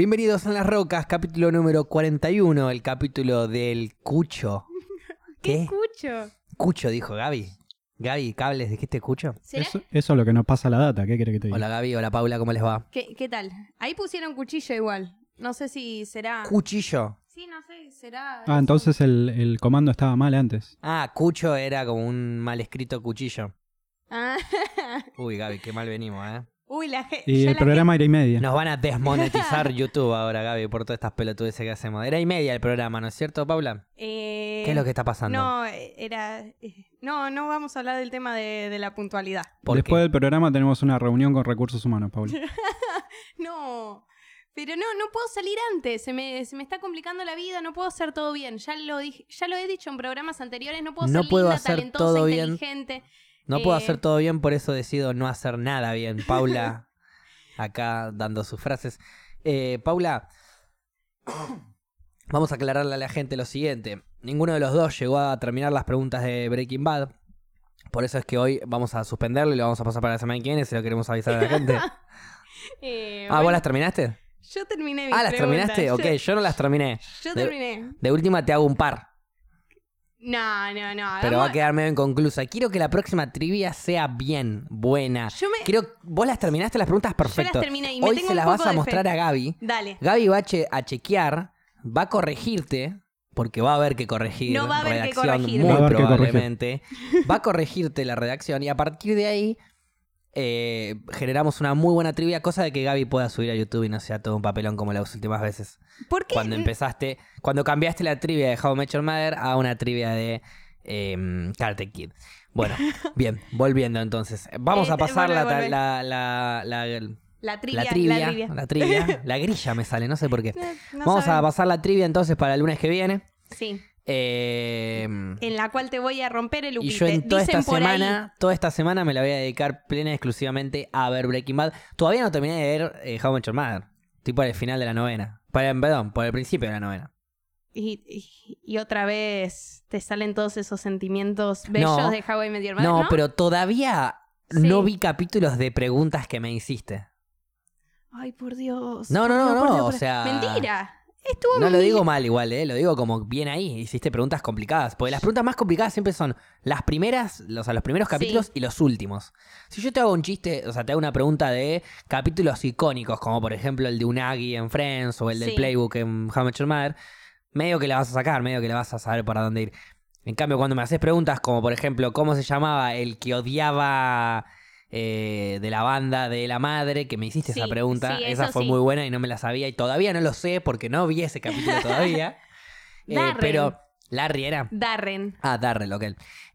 Bienvenidos a Las Rocas, capítulo número 41, el capítulo del Cucho. ¿Qué ¿Qué? escucho? Cucho, dijo Gaby. Gaby, cables, ¿dijiste Cucho? ¿Será? Eso, eso es lo que nos pasa la data, ¿qué quiere que te diga? Hola Gaby, hola Paula, ¿cómo les va? ¿Qué, qué tal? Ahí pusieron cuchillo igual. No sé si será. Cuchillo. sí, no sé, será. Ah, entonces el, el comando estaba mal antes. Ah, Cucho era como un mal escrito cuchillo. Ah. Uy, Gaby, qué mal venimos, ¿eh? Uy, la gente. Y el programa era y media. Nos van a desmonetizar YouTube ahora, Gaby, por todas estas pelotudeces que hacemos. Era y media el programa, ¿no es cierto, Paula? Eh, ¿Qué es lo que está pasando? No, eh, era. eh, No, no vamos a hablar del tema de, de la puntualidad. ¿Por Después qué? del programa tenemos una reunión con recursos humanos, Paula. No. Pero no, no puedo salir antes. Se me, se me está complicando la vida, no puedo hacer todo bien. Ya lo dije, ya lo he dicho en programas anteriores, no puedo No ser puedo linda, hacer talentosa, todo bien. No puedo Eh, hacer todo bien, por eso decido no hacer nada bien. Paula, acá dando sus frases. Eh, Paula, vamos a aclararle a la gente lo siguiente. Ninguno de los dos llegó a terminar las preguntas de Breaking Bad. Por eso es que hoy vamos a suspenderlo y lo vamos a pasar para la semana que viene, si lo queremos avisar a la gente. eh, ah, ¿vos bueno, las terminaste? Yo terminé mis Ah, ¿las preguntas. terminaste? Yo- Ok, yo no las terminé. Yo De- terminé. De última te hago un par, No, no, no. pero va a quedar medio inconclusa. Quiero que la próxima trivia sea bien, buena. Yo me. Quiero, vos las terminaste las preguntas perfecto. Yo las terminé y me Hoy tengo se un las poco vas a mostrar fe. a Gaby. Dale. Gaby va a, che- a chequear, va a corregirte, porque va a haber que corregir. No va a haber que corregir. Muy Va que corregir. probablemente. Va a corregirte la redacción y a partir de ahí eh, generamos una muy buena trivia, cosa de que Gaby pueda subir a YouTube y no sea todo un papelón como las últimas veces. ¿Por qué? Cuando empezaste, cuando cambiaste la trivia de How Met Your Mother a una trivia de eh, Karate Kid. Bueno, bien, volviendo entonces. Vamos a Este, pasar la, la, la, la- La trivia. la trivia, La trivia. la trivia, la grilla me sale, no sé por qué. No Vamos a pasar la trivia entonces para el lunes que viene. Sí. Eh, En la cual te voy a romper el y upite. yo en toda Dicen esta por ahí- semana, toda esta semana me la voy a dedicar plena y exclusivamente a ver Breaking Bad. Todavía no terminé de ver eh, How Your Mother. Estoy por el final de la novena. Para- Perdón, por el principio de la novena. Y, y- y otra vez te salen todos esos sentimientos bellos No. de How I Met Your Mother, No, ¿no? pero todavía Sí. no vi capítulos de preguntas que me hiciste. Ay, por Dios. No, no, no, no, Dios, o sea- Mentira. Estuvo No lo digo mal igual, ¿eh? Lo digo como bien ahí. Hiciste preguntas complicadas. Porque las preguntas más complicadas siempre son las primeras, o sea, los primeros capítulos Sí. y los últimos. Si yo te hago un chiste, o sea, te hago una pregunta de capítulos icónicos, como por ejemplo el de Unagi en Friends o el del Sí. Playbook en How Met Your Mother, medio que la vas a sacar, medio que la vas a saber para dónde ir. En cambio, cuando me haces preguntas como por ejemplo, ¿cómo se llamaba el que odiaba eh, de la banda de la madre? Que me hiciste esa pregunta. sí, esa fue sí. muy buena y no me la sabía y todavía no lo sé porque no vi ese capítulo todavía. Eh, Darren. pero Larry era. Darren. Ah, Darrell, ok.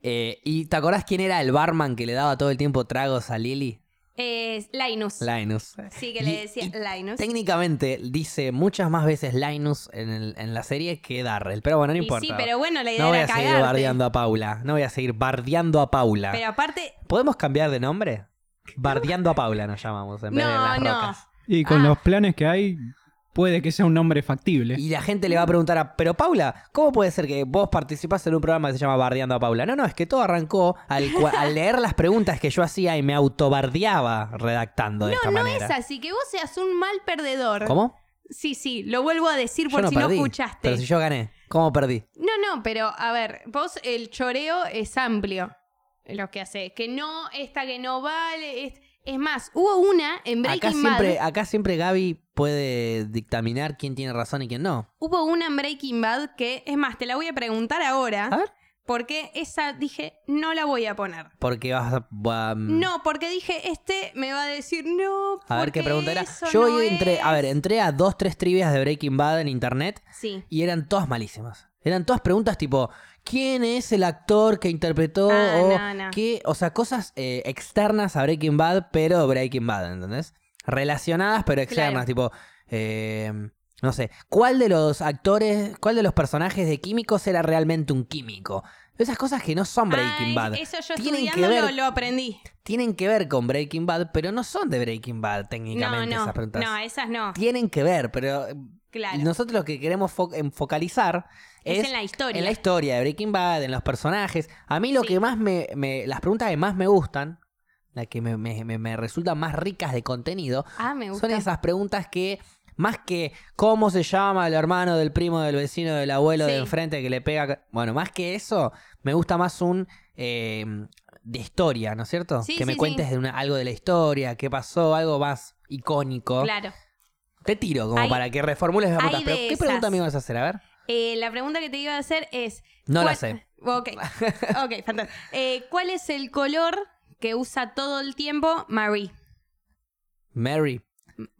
Eh, ¿Y te acordás quién era el barman que le daba todo el tiempo tragos a Lily? Es Linus. Linus. Sí, que le decía y Linus. Técnicamente dice muchas más veces Linus en, el- en la serie que Darrell. Pero bueno, no Y importa. sí, pero bueno, la idea no voy a seguir bardeando a Paula. No voy a seguir bardeando a Paula. Pero aparte, ¿Podemos cambiar de nombre? Bardeando a Paula nos llamamos en vez de No, las no. rocas. Y con Ah. los planes que hay, puede que sea un nombre factible. Y la gente le va a preguntar a, pero Paula, ¿cómo puede ser que vos participás en un programa que se llama Bardeando a Paula? No, no, es que todo arrancó al, leer las preguntas que yo hacía y me autobardeaba redactando de no, esta no manera. es así. Que vos seas un mal perdedor. ¿Cómo? Sí, sí, lo vuelvo a decir Yo por no si perdí. no escuchaste. Pero si yo gané, ¿cómo perdí? No, no, pero a ver, vos el choreo es amplio. Lo que hace. Que no, esta que no vale. Es, es más, hubo una en Breaking Acá siempre, Bad. acá siempre Gaby puede dictaminar quién tiene razón y quién no. Hubo una en Breaking Bad que, es más, te la voy a preguntar ahora. A ver. Porque esa dije, no la voy a poner. Porque vas a... va- No, porque dije, este me va a decir no. A ver qué pregunta era. Yo no a ver, es". entré a dos, tres trivias de Breaking Bad en internet Sí. y eran todas malísimas. Eran todas preguntas tipo, ¿quién es el actor que interpretó? Ah, o, no, no. qué? o sea, cosas eh, externas a Breaking Bad, pero Breaking Bad, ¿entendés? Relacionadas, pero externas, Claro. tipo, eh, no sé, ¿cuál de los actores, cuál de los personajes de químicos era realmente un químico? Esas cosas que no son Breaking Ay, Bad. Eso yo Tienen que ver- lo, lo aprendí. Tienen que ver con Breaking Bad, pero no son de Breaking Bad No, técnicamente no. esas preguntas. No, esas no. Tienen que ver, pero eh, Claro. nosotros lo que queremos fo- es, es, en la historia. en la historia de Breaking Bad, en los personajes. A mí lo Sí. que más me, me- Las preguntas que más me gustan, las que me, me- me- resultan más ricas de contenido, ah, me gusta. son esas preguntas que Más que cómo se llama el hermano del primo del vecino del abuelo de enfrente que le pega. Bueno, más que eso, me gusta más un eh, de historia, ¿no es cierto? Sí, que me cuentes de una- algo de la historia, qué pasó, algo más icónico. Claro. Te tiro como Hay- para que reformules la pregunta. Pero, ¿qué pregunta me ibas a hacer? A ver. Eh, la pregunta que te iba a hacer es. No la ¿cuál- sé. Ok. Ok, fantástico. Eh, ¿Cuál es el color que usa todo el tiempo Marie? Mary.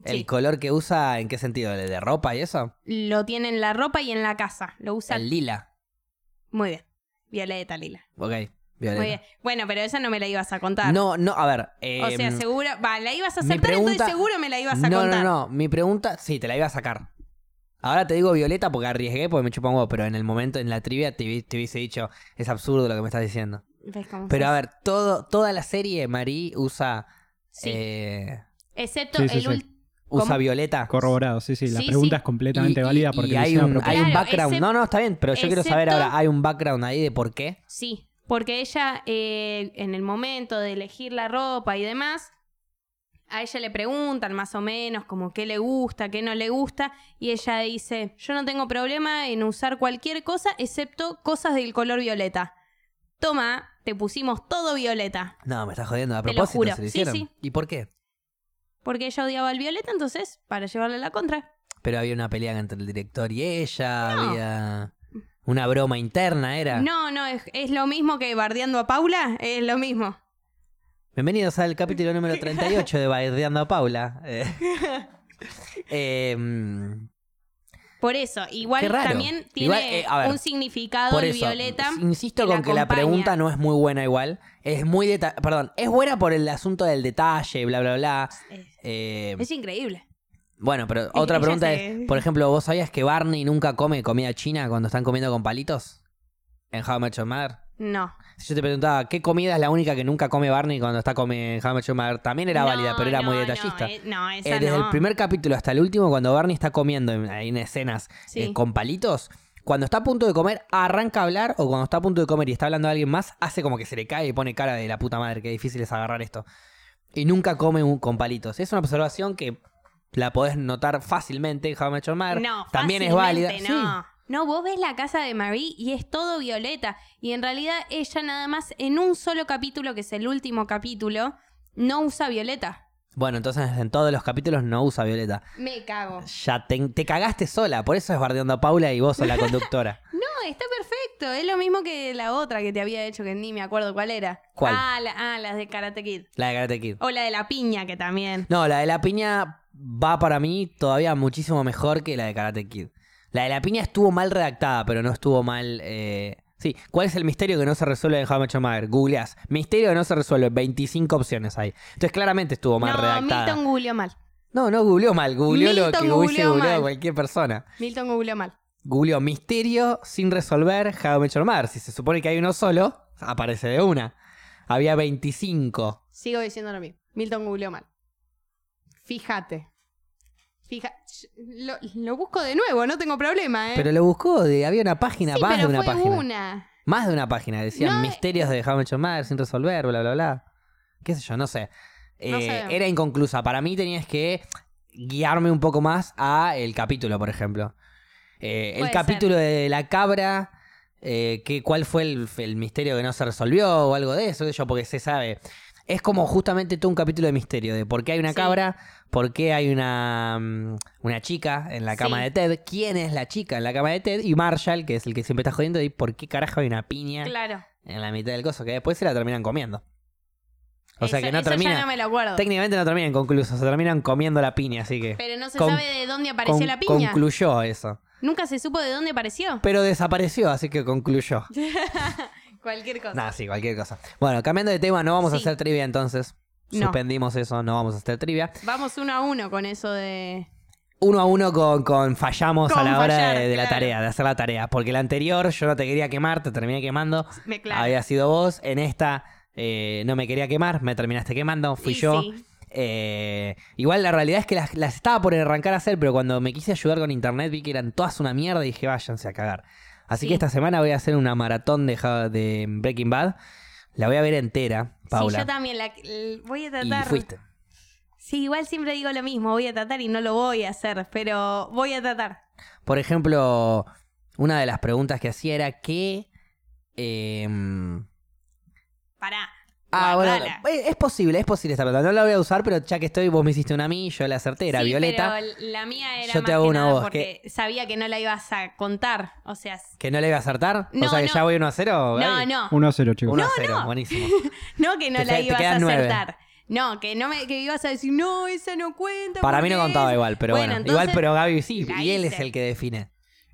¿El Sí. color que usa en qué sentido? ¿El de ropa y eso? Lo tiene en la ropa y en la casa. Lo usa. El lila. Muy bien. Violeta, Lila. Ok. Violeta. Muy bien. Bueno, pero esa no me la ibas a contar. No, no, a ver. O sea, em, seguro. Va, la ibas a acertar, pregunta- entonces seguro me la ibas a no, contar. No, no, Mi pregunta, sí, te la iba a sacar. Ahora te digo Violeta porque arriesgué porque me chupa un huevo, pero en el momento, en la trivia, te, hubi- te hubiese dicho, es absurdo lo que me estás diciendo. ¿Ves cómo Pero sos? a ver, todo, toda la serie, Marie usa. Sí. eh, Excepto Sí, sí, el sí. último. usa ¿Cómo? Violeta. Corroborado, sí, sí. La Sí, pregunta sí. es completamente Y- y- válida porque y lo hay hicieron a un, propósito. hay un Claro, background. No, no, está bien, pero yo quiero saber excepto- ahora, hay un background ahí de por qué. Sí, porque ella eh, en el momento de elegir la ropa y demás, a ella le preguntan más o menos como qué le gusta, qué no le gusta, y ella dice, yo no tengo problema en usar cualquier cosa excepto cosas del color violeta. Toma, te pusimos todo violeta, No, me estás jodiendo. A Te lo propósito juro. se lo Sí, hicieron. sí. ¿Y por qué? porque ella odiaba el violeta, entonces, para llevarle la contra. Pero había una pelea entre el director y ella, No. había una broma interna, era. No, no, es, es lo mismo que bardeando a Paula, es lo mismo. Bienvenidos al capítulo número 38 de Bardeando a Paula. Eh, em, Por eso, igual también tiene Igual, eh, ver, un significado por el eso, violeta. insisto que con la que la pregunta no es muy buena igual. Es muy deta perdón, es buena por el asunto del detalle, bla, bla, bla. Es, Eh, es increíble. bueno, pero otra pregunta se- es, por ejemplo, ¿vos sabías que Barney nunca come comida china cuando están comiendo con palitos? En How Met Your Mother. No. Si yo te preguntaba, ¿qué comida es la única que nunca come Barney cuando está come Your Mother? También era No, válida, pero era muy detallista. No, eh, no, esa Eh, desde el primer capítulo hasta el último, cuando Barney está comiendo en, escenas Sí. eh, con palitos, cuando está a punto de comer, arranca a hablar, o cuando está a punto de comer y está hablando a alguien más, hace como que se le cae y pone cara de la puta madre, qué difícil es agarrar esto. Y nunca come un- con palitos. Es una observación que la podés notar fácilmente Your Mother. No, También es válida. No. No, vos ves la casa de Marie y es todo violeta. Y en realidad ella nada más en un solo capítulo, que es el último capítulo, no usa violeta. Bueno, entonces en todos los capítulos no usa Violeta. Me cago. Ya te, te cagaste sola, por eso es bardeando a Paula y vos sos la conductora. No, está perfecto. Es lo mismo que la otra que te había hecho, que ni me acuerdo cuál era. ¿Cuál? Ah, la, ah, las de Karate Kid. la de Karate Kid. O la de la piña, que también. No, la de la piña va para mí todavía muchísimo mejor que la de Karate Kid. La de la piña estuvo mal redactada, pero no estuvo mal. eh, Sí, ¿cuál es el misterio que no se resuelve en How Your Mother? Googleás. Misterio que no se resuelve, 25 opciones hay. Entonces claramente estuvo mal no, redactada. Milton googleó mal. No, no googleó mal, googleó lo que hubiese googleado cualquier persona. Milton googleó mal. Googleó misterio sin resolver How Your Mother. Si se supone que hay uno solo, aparece de una. Había 25. Sigo diciendo lo mismo. Milton googleó mal. Fíjate. Fija lo, lo busco de nuevo, no tengo problema, ¿eh? Pero lo buscó, de, había una página, sí, más pero de una fue página. una. Más de una página, decían No, misterios de How Mother sin resolver, bla, bla, bla. Qué sé yo, no sé. No Eh, sé. Era inconclusa. Para mí tenías que guiarme un poco más a el capítulo, por ejemplo. Eh, el capítulo de la cabra, eh, que, ¿cuál fue el, el misterio que no se resolvió o algo de eso? qué sé yo, porque se sabe. Es como justamente todo un capítulo de misterio, de por qué hay una Sí. cabra, por qué hay una, mm, una chica en la cama Sí. de Ted, quién es la chica en la cama de Ted, y Marshall, que es el que siempre está jodiendo, y por qué carajo hay una piña Claro. en la mitad del coso, que después se la terminan comiendo. O sea Eso- que no eso termina. ya no me lo acuerdo. Técnicamente no termina inconcluso, se terminan comiendo la piña, así que. Pero no se sabe de dónde apareció con- la piña. Concluyó eso. Nunca se supo de dónde apareció. Pero desapareció, así que concluyó. Cualquier cosa. Nada, sí, cualquier cosa. Bueno, cambiando de tema, no vamos a hacer trivia entonces. No. Suspendimos eso, no vamos a hacer trivia. Vamos uno a uno con eso de. Uno a uno con, con fallamos a la hora fallar, de, de la tarea, de hacer la tarea. Porque la anterior yo no te quería quemar, te terminé quemando. Me claro. Había sido vos. En esta eh, no me quería quemar, me terminaste quemando, fui Y yo. sí. Eh, igual la realidad es que las, las estaba por arrancar a hacer, pero cuando me quise ayudar con internet vi que eran todas una mierda y dije, váyanse a cagar. Así Sí. que esta semana voy a hacer una maratón de, Breaking Bad. La voy a ver entera, Paula. Sí, yo también la, voy a y tratar. fuiste. Sí, igual siempre digo lo mismo, voy a tratar y no lo voy a hacer, pero voy a tratar. Por ejemplo, una de las preguntas que hacía era que... em, Pará. Ah, bueno, guardala. eh, es posible, es posible esta pregunta. No la voy a usar, pero ya que estoy, vos me hiciste una a mí, yo la acerté, era Sí, Violeta. Pero la mía era Yo más te hago que una nada voz, porque sabía que no la ibas a contar. O sea, ¿Que no le iba a acertar? o No, sea que no. ya voy 1 a 0. no, no. 1 a 0, chicos. 1 a 0, no. buenísimo. No que no Te la te ibas a acertar. No, que no me que ibas a decir, no, esa no cuenta. Para mí no contaba es-". igual, pero bueno. Bueno, igual, entonces, pero Gaby sí, la y él es el que define.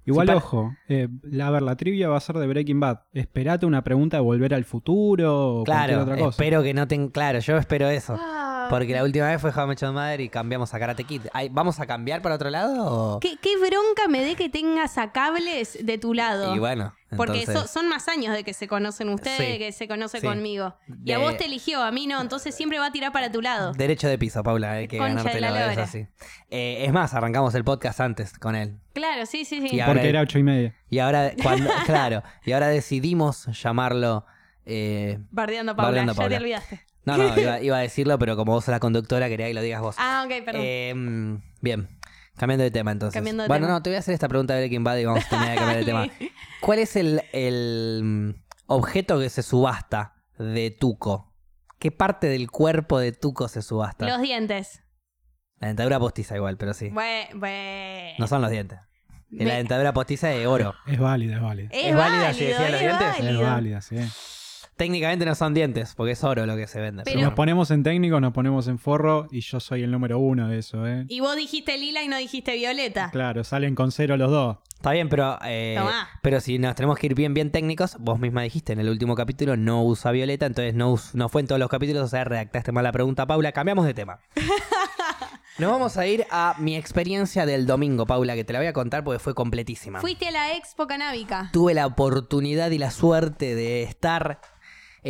Igual, Sí, para- ojo, eh, la- a ver, la trivia va a ser de Breaking Bad. Esperate una pregunta de volver al futuro o cualquier Claro, otra cosa. espero que no tengan. Claro, yo espero eso. Ah, Porque la última vez fue How I Met Your Mother y cambiamos a Karate Kid. Ay, ¿Vamos a cambiar para otro lado? o- ¿Qué, qué bronca me dé que tengas a cables de tu lado. Y bueno, Porque entonces, so- son más años de que se conocen ustedes, Sí. de que se conoce Sí. conmigo. Y a vos te eligió, a mí no, entonces siempre va a tirar para tu lado. Derecho de piso, Paula, hay que de la lora. así. Eh, es más, arrancamos el podcast antes con él. Claro, sí, sí, sí. Y ahora- Porque era 8 y media. Y ahora, cuando, claro, y ahora decidimos llamarlo. eh, Bardeando a Paula, Bardeando a ya te Paula. olvidaste. No, no, iba, iba a decirlo, pero como vos sos la conductora, quería que lo digas vos. Ah, ok, perdón. Eh, mm, bien, cambiando de tema entonces. Cambiando de bueno, tema. no, te voy a hacer esta pregunta de Breaking Bad y vamos a terminar de cambiar de tema. ¿Cuál es el, el, mm, objeto que se subasta de Tuco? ¿Qué parte del cuerpo de Tuco se subasta? Los dientes. La dentadura postiza igual, pero sí. Bue- bue- No son los dientes. Me- La dentadura postiza es oro. Es válida, es válida. Es, ¿Es válida si decía los es dientes? Es válida, sí. Técnicamente no son dientes, porque es oro lo que se vende. Pero- Si nos ponemos en técnico, nos ponemos en forro y yo soy el número uno de eso, ¿eh? Y vos dijiste lila y no dijiste violeta. Claro, salen con cero los dos. Está bien, pero, eh, Tomá. pero si nos tenemos que ir bien, bien técnicos, vos misma dijiste en el último capítulo no usa Violeta, entonces no, us- no fue en todos los capítulos, o sea, redactaste mal la pregunta, Paula. Cambiamos de tema. Nos vamos a ir a mi experiencia del domingo, Paula, que te la voy a contar porque fue completísima. Fuiste a la expo canábica. Tuve la oportunidad y la suerte de estar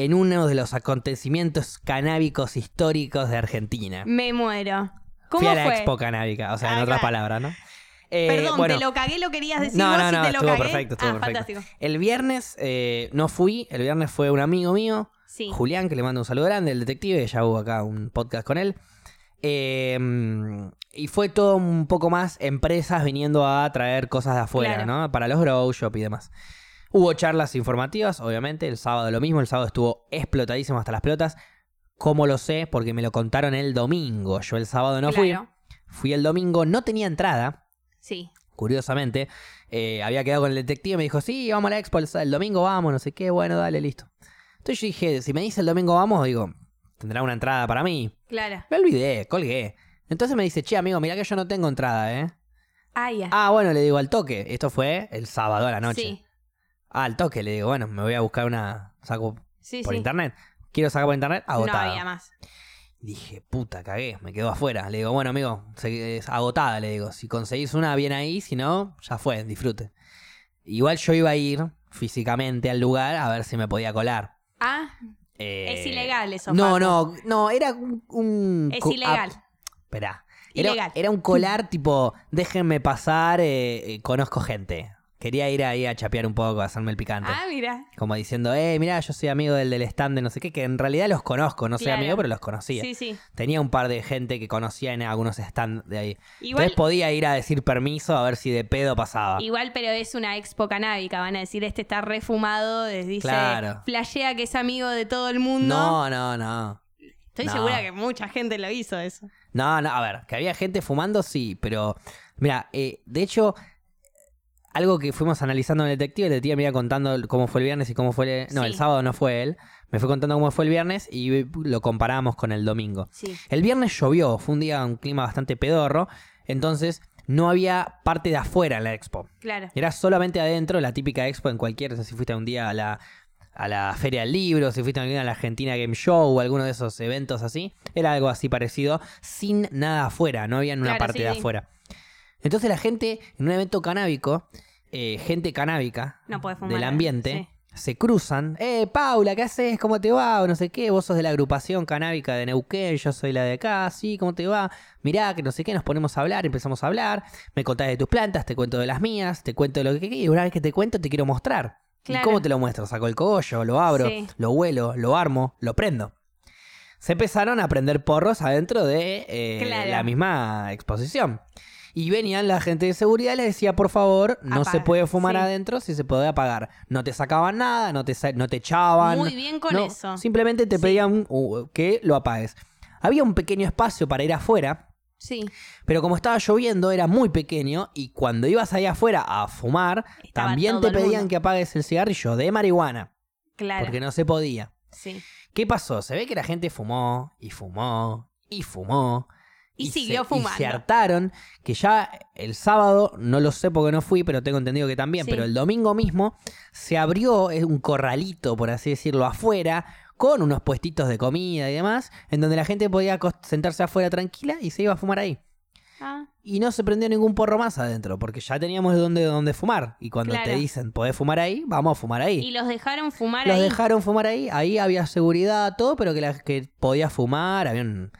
en uno de los acontecimientos canábicos históricos de Argentina. Me muero. ¿Cómo Fui a la fue? expo canábica, o sea, en Ah, otras palabras, ¿no? Eh, Perdón, bueno, te lo cagué, lo querías decir no, vos no, no, te lo estuvo cagué. perfecto, estuvo ah, perfecto. fantástico. El viernes eh, no fui, el viernes fue un amigo mío, Sí. Julián, que le mando un saludo grande, el detective, ya hubo acá un podcast con él. Eh, y fue todo un poco más empresas viniendo a traer cosas de afuera, Claro. ¿no? Para los grow shop y demás. Hubo charlas informativas, obviamente, el sábado lo mismo, el sábado estuvo explotadísimo hasta las pelotas. ¿Cómo lo sé? Porque me lo contaron el domingo. Yo el sábado no fui. Claro. Fui el domingo, no tenía entrada, Sí. curiosamente. Eh, había quedado con el detective y me dijo, sí, vamos a la expo el, el domingo, vamos, no sé qué, bueno, dale, listo. Entonces yo dije, si me dice el domingo vamos, digo, tendrá una entrada para mí. Claro. Me olvidé, colgué. Entonces me dice, che, amigo, mira que yo no tengo entrada, ¿eh? Ah, ya. Ah, bueno, le digo al toque. Esto fue el sábado a la noche. Sí. Ah, al toque, le digo, bueno, me voy a buscar una. Saco Sí, por sí. internet. Quiero sacar por internet, No agotada. había más. Dije, puta, cagué, me quedo afuera. Le digo, bueno, amigo, es agotada, le digo. Si conseguís una, bien ahí, si no, ya fue, disfrute. Igual yo iba a ir físicamente al lugar a ver si me podía colar. Ah, Eh, es ilegal eso. No, no, no, era un. un Es ilegal. ah, Esperá. Era, Ilegal. era un colar tipo, déjenme pasar, eh, eh, conozco gente. Quería ir ahí a chapear un poco, a hacerme el picante. Ah, mira. Como diciendo, eh, mira, yo soy amigo del del stand de no sé qué, que en realidad los conozco, no soy Claro. amigo, pero los conocía. Sí, sí. Tenía un par de gente que conocía en algunos stands de ahí. Igual, Entonces podía ir a decir permiso a ver si de pedo pasaba. igual, pero es una expo canábica. Van a decir, este está refumado. Dice, Claro. flashea que es amigo de todo el mundo. No, no, no. Estoy no. segura que mucha gente lo hizo eso. No, no, a ver, que había gente fumando, sí, pero mira, eh, de hecho, algo que fuimos analizando en el detective, el detective me iba contando cómo fue el viernes y cómo fue el... No, Sí. el sábado no fue él, me fue contando cómo fue el viernes y lo comparamos con el domingo. Sí. El viernes llovió, fue un día, un clima bastante pedorro, entonces no había parte de afuera en la expo. Claro. Era solamente adentro, la típica expo en cualquier, no sé si fuiste un día a la, a la Feria del Libro, si fuiste a la Argentina Game Show o alguno de esos eventos así, era algo así parecido, sin nada afuera, no había una Claro, parte sí, de sí. afuera. Entonces la gente, en un evento canábico, eh, gente canábica No puede fumar. del ambiente, Sí. se cruzan, eh, Paula, ¿qué haces? ¿Cómo te va? O no sé qué, vos sos de la agrupación canábica de Neuquén, yo soy la de acá, sí, ¿cómo te va? Mirá, que no sé qué, nos ponemos a hablar, empezamos a hablar, me contás de tus plantas, te cuento de las mías, te cuento de lo que y una vez que te cuento te quiero mostrar. ¿Y Claro. cómo te lo muestro? Saco el cogollo, lo abro, Sí. lo huelo, lo armo, lo prendo. se empezaron a prender porros adentro de eh, Claro. la misma exposición. Y venían la gente de seguridad y les decía, por favor, no se puede fumar sí. adentro si se puede apagar. No te sacaban nada, no te, no te echaban. Muy bien con no, eso. Simplemente te Sí. pedían uh, que lo apagues. Había un pequeño espacio para ir afuera, Sí. pero como estaba lloviendo era muy pequeño y cuando ibas ahí afuera a fumar, Estaba también te pedían que apagues el cigarrillo de marihuana, Claro. porque no se podía. Sí. ¿Qué pasó? Se ve que la gente fumó y fumó y fumó. Y siguió se, fumando. Y se hartaron, que ya el sábado, no lo sé porque no fui, pero tengo entendido que también, Sí. pero el domingo mismo se abrió un corralito, por así decirlo, afuera, con unos puestitos de comida y demás, en donde la gente podía sentarse afuera tranquila y se iba a fumar ahí. Ah, Y no se prendió ningún porro más adentro, porque ya teníamos de dónde, dónde fumar. Y cuando te dicen, podés fumar ahí, vamos a fumar ahí. y los dejaron fumar Los ahí. dejaron fumar ahí, ahí había seguridad, todo, pero que, la, que podía fumar, había un-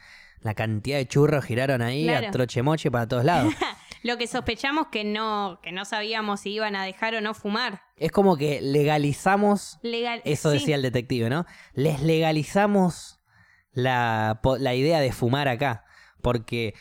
la cantidad de churros giraron ahí Claro. a troche moche para todos lados. Lo que sospechamos que no, que no sabíamos si iban a dejar o no fumar. es como que legalizamos, Legal. eso sí. decía el detective, ¿no? Les legalizamos la, la idea de fumar acá, porque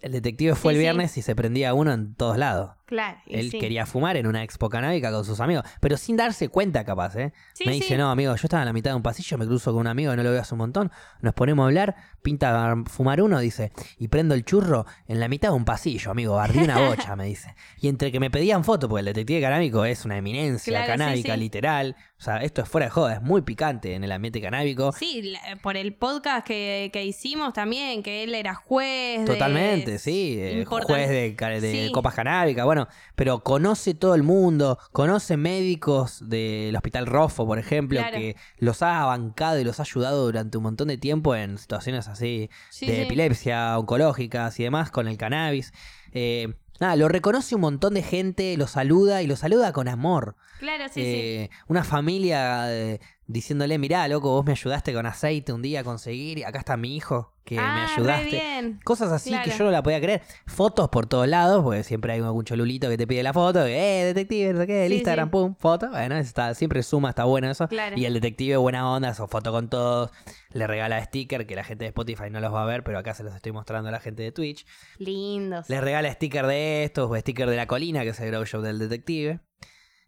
el detective fue Sí, el sí. viernes y se prendía uno en todos lados. Claro. Él sí. quería fumar en una expo canábica con sus amigos, pero sin darse cuenta capaz, ¿eh? Sí, me sí. dice, no, amigo, yo estaba en la mitad de un pasillo, me cruzo con un amigo no lo veo hace un montón, nos ponemos a hablar, pinta a fumar uno, dice, y prendo el churro en la mitad de un pasillo, amigo, ardí una bocha, me dice. Y entre que me pedían foto, porque el detective canábico es una eminencia Claro, canábica, literal, o sea, esto es fuera de joda, es muy picante en el ambiente canábico. Sí, por el podcast que, que hicimos también, que él era juez. de- Totalmente, sí. eh, Importan- Juez de, ca- de Sí. copas canábicas, bueno, pero conoce todo el mundo, conoce médicos del Hospital Rofo, por ejemplo, Claro. que los ha bancado y los ha ayudado durante un montón de tiempo en situaciones así Sí, de sí. epilepsia, oncológicas y demás con el cannabis. Eh, nada, lo reconoce un montón de gente, lo saluda y lo saluda con amor. Claro, sí, sí. Eh, Una familia eh, diciéndole, mirá, loco, vos me ayudaste con aceite un día a conseguir, y acá está mi hijo, que me ah, ayudaste. bien. Cosas así que yo no la podía creer. Fotos por todos lados, porque siempre hay algún cholulito que te pide la foto. que, Eh, detective, no sé qué, el Sí, Instagram, sí. pum, foto. Bueno, está, siempre suma, está bueno eso. Claro. Y el detective, buena onda, su foto con todos. Le regala sticker, que la gente de Spotify no los va a ver, pero acá se los estoy mostrando a la gente de Twitch. Lindos. Les regala sticker de estos, o sticker de la colina, que es el grow show del detective.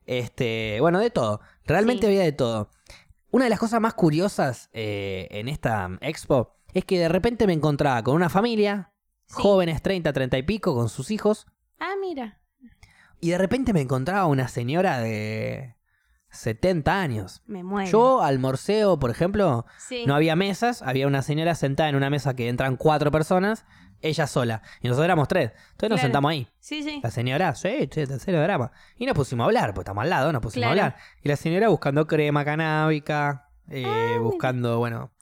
Este, bueno, de todo. Realmente Sí. había de todo. Una de las cosas más curiosas eh, en esta expo es que de repente me encontraba con una familia, Sí. jóvenes 30, 30 y pico, con sus hijos, Ah, mira. y de repente me encontraba una señora de 70 años. Me muero. Yo almorceo, por ejemplo, Sí. no había mesas, había una señora sentada en una mesa que entran cuatro personas, ella sola, y nosotros éramos tres. Entonces nos Claro. sentamos ahí. Sí, sí. La señora, sí, che, tercero drama. Y nos pusimos a hablar, pues estamos al lado, nos pusimos Claro. a hablar. Y la señora buscando crema canábica, eh, Ah, buscando, bueno,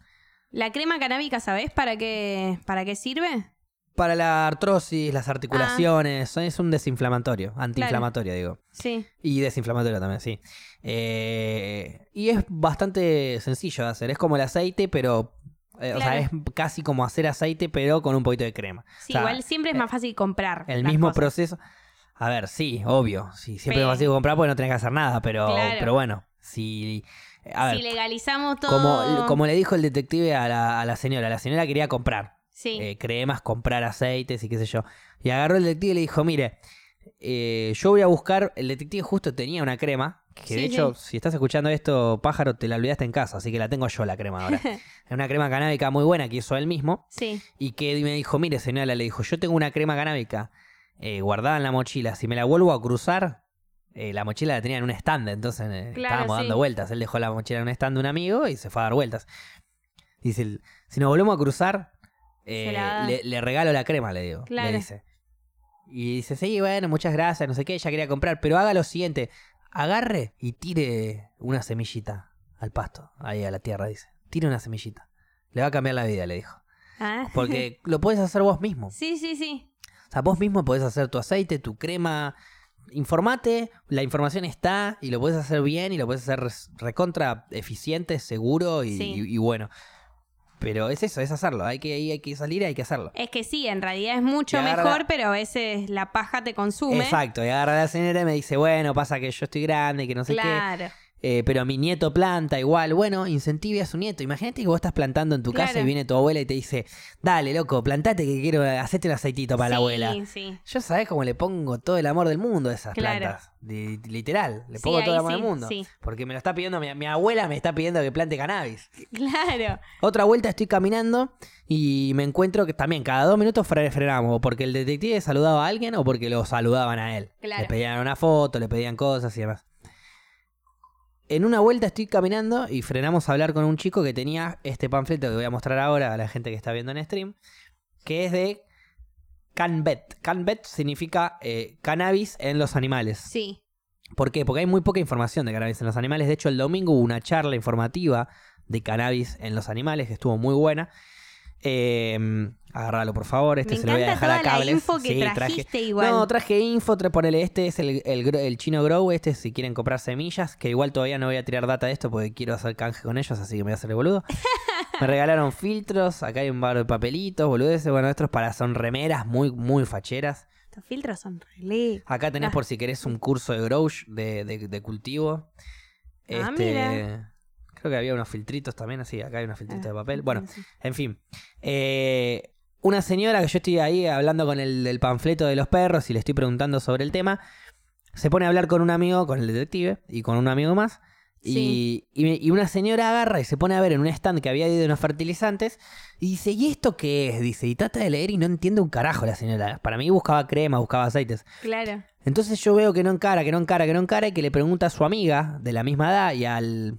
¿La crema canábica, sabés para qué, para qué sirve? para la artrosis, Ah. las articulaciones, es un desinflamatorio, antiinflamatorio, digo. Sí. Y desinflamatorio también, sí. Eh, y es bastante sencillo de hacer, es como el aceite, pero... eh, O sea, es casi como hacer aceite, pero con un poquito de crema. Sí, O sea, igual siempre es más fácil comprar. El mismo cosas. proceso. A ver, sí, obvio. Sí, siempre Pero- es fácil comprar porque no tenés que hacer nada, pero, Claro. pero bueno, si. A ver, si legalizamos todo. como, como le dijo el detective a la, a la señora, la señora quería comprar Sí. eh, cremas, comprar aceites y qué sé yo. Y agarró el detective y le dijo: Mire, eh, yo voy a buscar. El detective justo tenía una crema. Que de hecho, sí. si estás escuchando esto, pájaro, te la olvidaste en casa, así que la tengo yo la crema ahora. es una crema canábica muy buena que hizo él mismo. sí. Y que me dijo, mire señora, le dijo, yo tengo una crema canábica eh, guardada en la mochila, si me la vuelvo a cruzar, eh, la mochila la tenía en un stand, entonces eh, Claro, estábamos sí. dando vueltas, él dejó la mochila en un stand de un amigo y se fue a dar vueltas. Dice, si nos volvemos a cruzar, eh, le, le regalo la crema, le digo, Claro. le dice. Y dice, sí, bueno, muchas gracias, no sé qué, ella quería comprar, pero haga lo siguiente, agarre y tire una semillita al pasto, ahí a la tierra, dice, tire una semillita. Le va a cambiar la vida, le dijo. Ah. Porque lo puedes hacer vos mismo. Sí, sí, sí. O sea, vos mismo podés hacer tu aceite, tu crema. Informate, la información está y lo puedes hacer bien y lo puedes hacer recontra eficiente, seguro y, Sí. y- y bueno. Pero es eso, es hacerlo. Hay que, hay que salir y hay que hacerlo. Es que sí, en realidad es mucho agarra- mejor, pero a veces la paja te consume. Exacto. Y agarra la señora y me dice, bueno, pasa que yo estoy grande y que no sé Claro. qué. Eh, pero mi nieto planta igual. Bueno, incentive a su nieto. Imagínate que vos estás plantando en tu casa y viene tu abuela y te dice, dale, loco, plantate que quiero, hacete un aceitito para la abuela. Sí, Yo sabés cómo le pongo todo el amor del mundo a esas Claro. plantas. Li- literal, le Sí, pongo todo el amor del mundo. Porque me lo está pidiendo, mi, mi abuela me está pidiendo que plante cannabis. Claro. Otra vuelta estoy caminando y me encuentro que también cada dos minutos fre- frenamos. Porque el detective saludaba a alguien o porque lo saludaban a él. Claro. Le pedían una foto, le pedían cosas y demás. En una vuelta estoy caminando y frenamos a hablar con un chico que tenía este panfleto que voy a mostrar ahora a la gente que está viendo en stream. Que es de CanBet. CanBet significa eh, cannabis en los animales. Sí. ¿Por qué? Porque hay muy poca información de cannabis en los animales. De hecho, el domingo hubo una charla informativa de cannabis en los animales que estuvo muy buena. Eh, agárralo, por favor. Este Me se lo voy a dejar a la cables. info que Sí, trajiste traje- igual. No, traje info. Tra ponele, este es el, el chino Grow. Este si quieren comprar semillas. Que igual todavía no voy a tirar data de esto porque quiero hacer canje con ellos. Así que me voy a hacer el boludo. me regalaron filtros. Acá hay un bar de papelitos, boludeces. Bueno, estos para son remeras muy, muy facheras. Estos filtros son re Acá tenés Ah. por si querés un curso de grow de, de- de cultivo. Ah, Este, mira. Creo que había unos filtritos también, así, acá hay unos filtritos Ah, de papel. Bueno, sí. en fin. Eh, una señora que yo estoy ahí hablando con el del panfleto de los perros y le estoy preguntando sobre el tema, se pone a hablar con un amigo, con el detective y con un amigo más. Y, y una señora agarra y se pone a ver en un stand que había de unos fertilizantes y dice, ¿y esto qué es? Dice, y trata de leer y no entiende un carajo la señora. Para mí buscaba crema, buscaba aceites. Claro. Entonces yo veo que no encara, que no encara, que no encara y que le pregunta a su amiga de la misma edad y al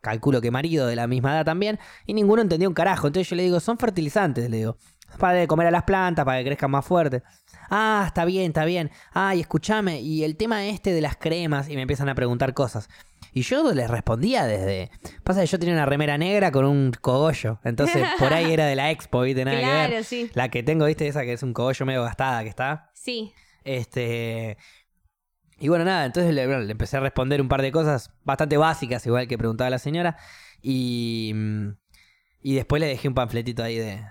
calculo que marido de la misma edad también y ninguno entendió un carajo. Entonces yo le digo, son fertilizantes, le digo, para de comer a las plantas, para que crezcan más fuerte. Ah, está bien, está bien. Ah, y escúchame, y el tema este de las cremas y me empiezan a preguntar cosas. Y yo les respondía desde... Pasa que yo tenía una remera negra con un cogollo. Entonces por ahí era de la expo, ¿viste? Nada que ver. Claro, sí. La que tengo, ¿viste? Esa que es un cogollo medio gastada que está. Sí. Este. Y bueno, nada, entonces le, bueno, le empecé a responder un par de cosas bastante básicas, igual que preguntaba la señora. Y. mm, Y después le dejé un panfletito ahí de,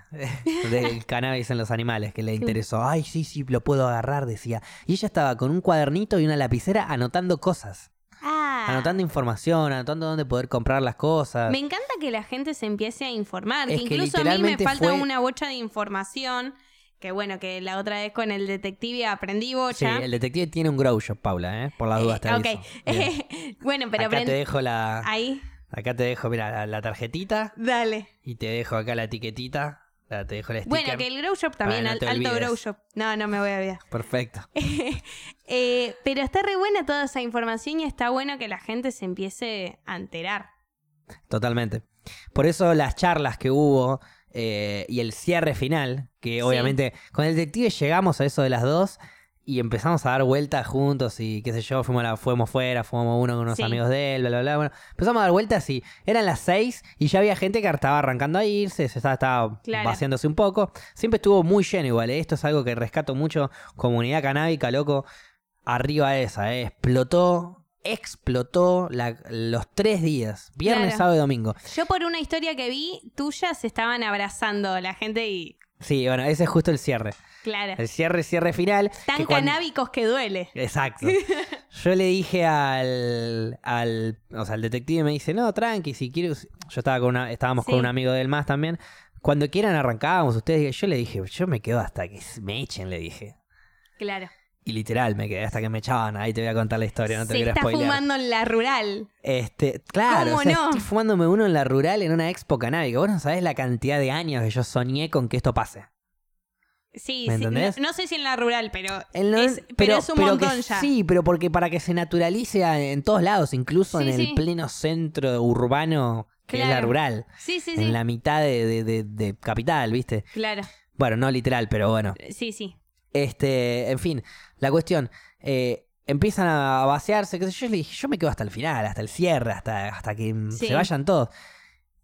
del cannabis en los animales que le interesó. Ay, sí, sí, lo puedo agarrar, decía. Y ella estaba con un cuadernito y una lapicera anotando cosas. Ah. Anotando información, anotando dónde poder comprar las cosas. Me encanta que la gente se empiece a informar. Es que incluso a mí me falta fue- una bocha de información. Que bueno, que la otra vez con el detective aprendí Sí, bocha. el detective tiene un grow shop, Paula, ¿eh? Por las dudas te Eh, ok. aviso. Bien. bueno, pero Acá te dejo la. Ahí, Acá te dejo, mira, la, la tarjetita. dale. Y te dejo acá la etiquetita. La- te dejo el sticker. Bueno, que el grow shop también, no al- te alto grow shop. No, no me voy a olvidar. Perfecto. Eh, pero está re buena toda esa información y está bueno que la gente se empiece a enterar. Totalmente. Por eso las charlas que hubo eh, y el cierre final, que Sí. obviamente con el detective llegamos a eso de las dos y empezamos a dar vueltas juntos y qué sé yo, fuimos, la- fuimos fuera, fuimos uno con unos Sí. amigos de él, bla, bla, bla. Bueno, empezamos a dar vueltas y eran las seis y ya había gente que estaba arrancando a irse, se estaba, estaba Claro. vaciándose un poco. Siempre estuvo muy lleno igual, ¿eh? esto es algo que rescato mucho, comunidad canábica, loco, arriba esa, ¿eh? explotó. Explotó la- los tres días, viernes, Claro. sábado y domingo. Yo por una historia que vi, tuya se estaban abrazando la gente y... Sí, bueno, ese es justo el cierre. Claro. El cierre, cierre final. Tan que canábicos que duele. Exacto. Yo le dije al, al. O sea, el detective me dice, no, tranqui, si quieres. Yo estaba con una, estábamos Sí. con un amigo de él más también. Cuando quieran arrancábamos ustedes. Yo le dije, yo me quedo hasta que me echen, le dije. Claro. Y literal, me quedé hasta que me echaban. Ahí te voy a contar la historia, no te se quiero está spoilear. fumando en la rural. Este, claro, ¿Cómo o sea, no? estoy fumándome uno en la rural en una expo canábica. Vos no sabés la cantidad de años que yo soñé con que esto pase. Sí, ¿Me sí. entendés? No, sé si en la rural, pero, El no- es, pero, es un pero montón ya. Sí, pero porque para que se naturalice a- en todos lados, incluso Sí, en el sí. pleno centro urbano que es la Claro. rural, Sí, sí, sí. en la mitad de, de- de- de capital, ¿viste? Claro. Bueno, no literal, pero bueno. Sí, sí. Este, en fin, la cuestión, eh, empiezan a vaciarse, qué sé yo, yo le dije, yo me quedo hasta el final, hasta el cierre, hasta, hasta que Sí. se vayan todos.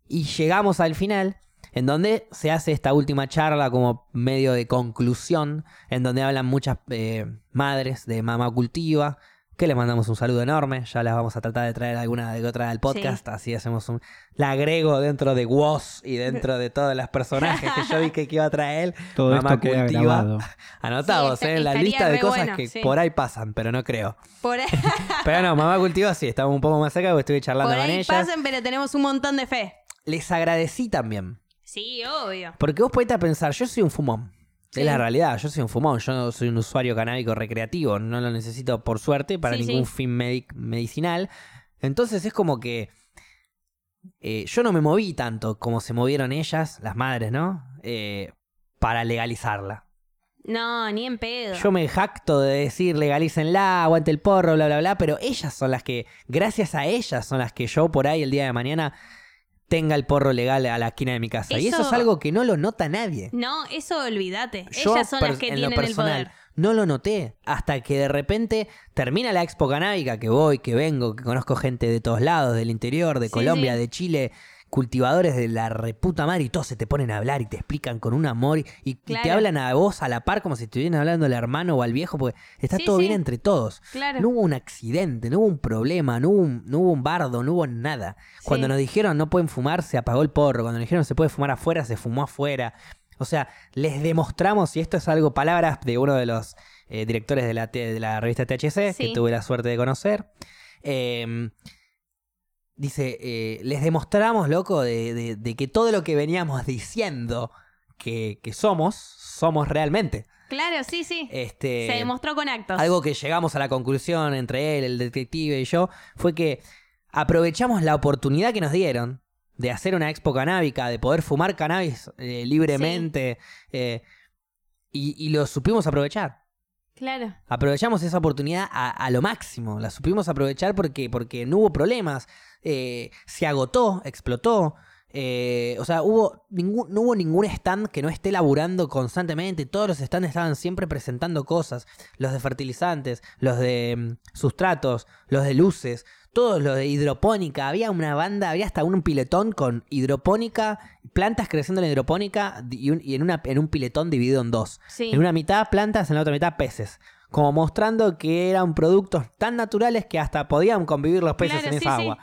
Y llegamos al final, en donde se hace esta última charla como medio de conclusión, en donde hablan muchas eh, madres de mamá cultiva, que les mandamos un saludo enorme. Ya las vamos a tratar de traer alguna de otra al podcast, así hacemos un... La agrego dentro de Woz y dentro de todos los personajes que yo vi que iba a traer. Todo Mamá esto queda cultiva. grabado. Anotados, Sí, ¿eh? En la lista de cosas bueno, que sí. por ahí pasan, pero no creo. Por ahí, Pero no, Mamá Cultiva sí, estamos un poco más cerca porque estuve charlando por con ahí ellas. pasan, pero tenemos un montón de fe. Les agradecí también. Sí, obvio. Porque vos podés pensar, yo soy un fumón. Sí. Es la realidad, yo soy un fumón, yo no soy un usuario canábico recreativo, no lo necesito por suerte para Sí, ningún sí. fin medic- medicinal. Entonces es como que eh, yo no me moví tanto como se movieron ellas, las madres, ¿no? Eh, para legalizarla. No, ni en pedo. Yo me jacto de decir legalícenla, aguante el porro, bla, bla, bla, pero ellas son las que, gracias a ellas son las que yo por ahí el día de mañana tenga el porro legal a la esquina de mi casa. Y eso es algo que no lo nota nadie. No, eso olvídate. Yo, Ellas son las que en lo tienen el personal, poder. No lo noté hasta que de repente termina la expo canábica, que voy, que vengo, que conozco gente de todos lados, del interior, de Sí, Colombia, sí. de Chile, cultivadores de la reputa madre y todos se te ponen a hablar y te explican con un amor y, y te hablan a vos a la par como si estuvieran hablando al hermano o al viejo, porque está Sí, todo sí. bien entre todos. Claro. No hubo un accidente, no hubo un problema, no hubo un, no hubo un bardo, no hubo nada. Cuando nos dijeron no pueden fumar, se apagó el porro. Cuando nos dijeron se puede fumar afuera, se fumó afuera. O sea, les demostramos, y esto es algo, palabras de uno de los eh, directores de la, T- de la revista THC, que tuve la suerte de conocer. eh, dice, eh, les demostramos, loco, de, de- de que todo lo que veníamos diciendo que, que somos, somos realmente. Claro, sí, sí. Este, Se demostró con actos. algo que llegamos a la conclusión entre él, el detective y yo, fue que aprovechamos la oportunidad que nos dieron de hacer una expo canábica, de poder fumar cannabis eh, libremente, eh, y, y lo supimos aprovechar. Claro. Aprovechamos esa oportunidad a, lo máximo, la supimos aprovechar porque, porque no hubo problemas, eh, se agotó, explotó. eh, o sea, hubo ningún, no hubo ningún stand que no esté laburando constantemente. Todos los stands estaban siempre presentando cosas. Los de fertilizantes, los de mm, sustratos, los de luces, todos los de hidropónica. Había una banda, había hasta un piletón con hidropónica, plantas creciendo en la hidropónica y, un- y en, una, en un piletón dividido en dos. Sí. En una mitad plantas, en la otra mitad peces. Como mostrando que eran productos tan naturales que hasta podían convivir los peces Claro, en esa sí. agua.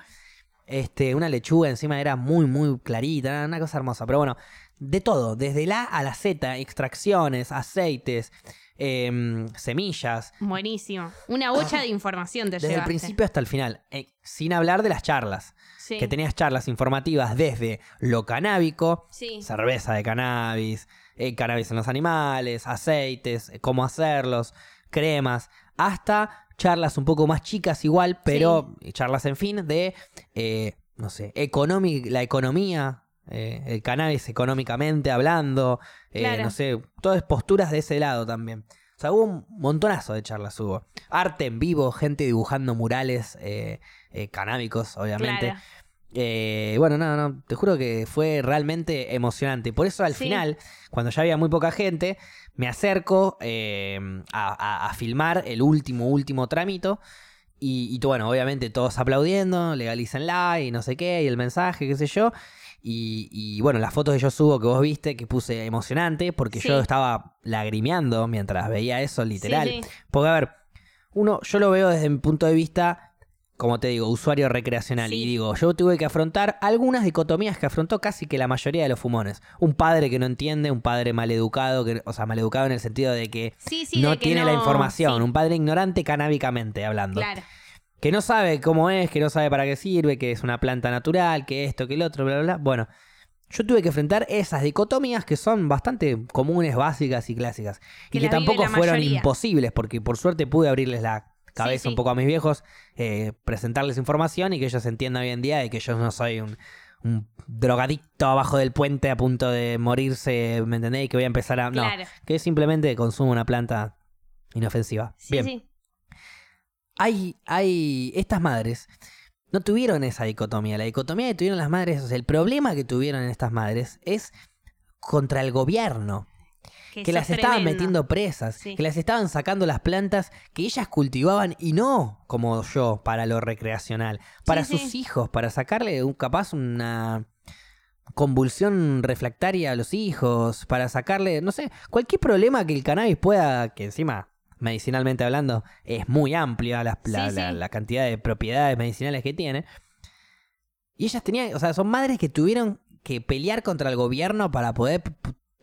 Este, una lechuga encima era muy, muy clarita, una cosa hermosa. Pero bueno, de todo, desde la A a la Z, extracciones, aceites, em, semillas, Buenísimo. Una bocha de información te desde el principio hasta el final. eh, sin hablar de las charlas, Sí. que tenías charlas informativas desde lo canábico, Sí. cerveza de cannabis, eh, cannabis en los animales, aceites, eh, cómo hacerlos, cremas, hasta charlas un poco más chicas igual, pero charlas en fin de, eh, no sé, la economía, eh, el cannabis económicamente hablando, eh, Claro. no sé, todas posturas de ese lado también. O sea, hubo un montonazo de charlas, hubo. Arte en vivo, gente dibujando murales eh, eh, canábicos, obviamente. Claro. Eh, bueno, no, no, te juro que fue realmente emocionante. Por eso al Sí. final, cuando ya había muy poca gente, me acerco eh, a, a- a filmar el último, último trámito. Y, bueno, obviamente todos aplaudiendo, legalícenla y no sé qué, y el mensaje, qué sé yo. Y, y, bueno, las fotos que yo subo que vos viste, que puse emocionante, porque Sí. yo estaba lagrimeando mientras veía eso, literal. Sí. Porque, a ver, uno, yo lo veo desde mi punto de vista, como te digo, usuario recreacional. Sí. Y digo, yo tuve que afrontar algunas dicotomías que afrontó casi que la mayoría de los fumones. Un padre que no entiende, un padre maleducado, que, o sea, maleducado en el sentido de que Sí, sí, no de que tiene la información. Un padre ignorante canábicamente hablando. Claro. Que no sabe cómo es, que no sabe para qué sirve, que es una planta natural, que esto, que el otro, bla, bla, bla. Bueno, yo tuve que enfrentar esas dicotomías que son bastante comunes, básicas y clásicas. Que y que tampoco fueron mayoría. imposibles, porque por suerte pude abrirles la cabeza Sí, sí. un poco a mis viejos, eh, presentarles información y que ellos entiendan hoy en día de que yo no soy un, un drogadicto abajo del puente a punto de morirse, ¿me entendés? Y que voy a empezar a... No, Claro. que simplemente consumo una planta inofensiva. Sí, Bien sí. hay, hay, estas madres no tuvieron esa dicotomía. La dicotomía que tuvieron las madres, o sea, el problema que tuvieron estas madres es contra el gobierno, que las es estaban tremendo. metiendo presas, Sí. que las estaban sacando las plantas que ellas cultivaban y no como yo para lo recreacional, para Sí, sus sí. hijos, para sacarle un, capaz una convulsión refractaria a los hijos, para sacarle, no sé, cualquier problema que el cannabis pueda, que encima medicinalmente hablando, es muy amplia la, la- cantidad de propiedades medicinales que tiene. Y ellas tenían, o sea, son madres que tuvieron que pelear contra el gobierno para poder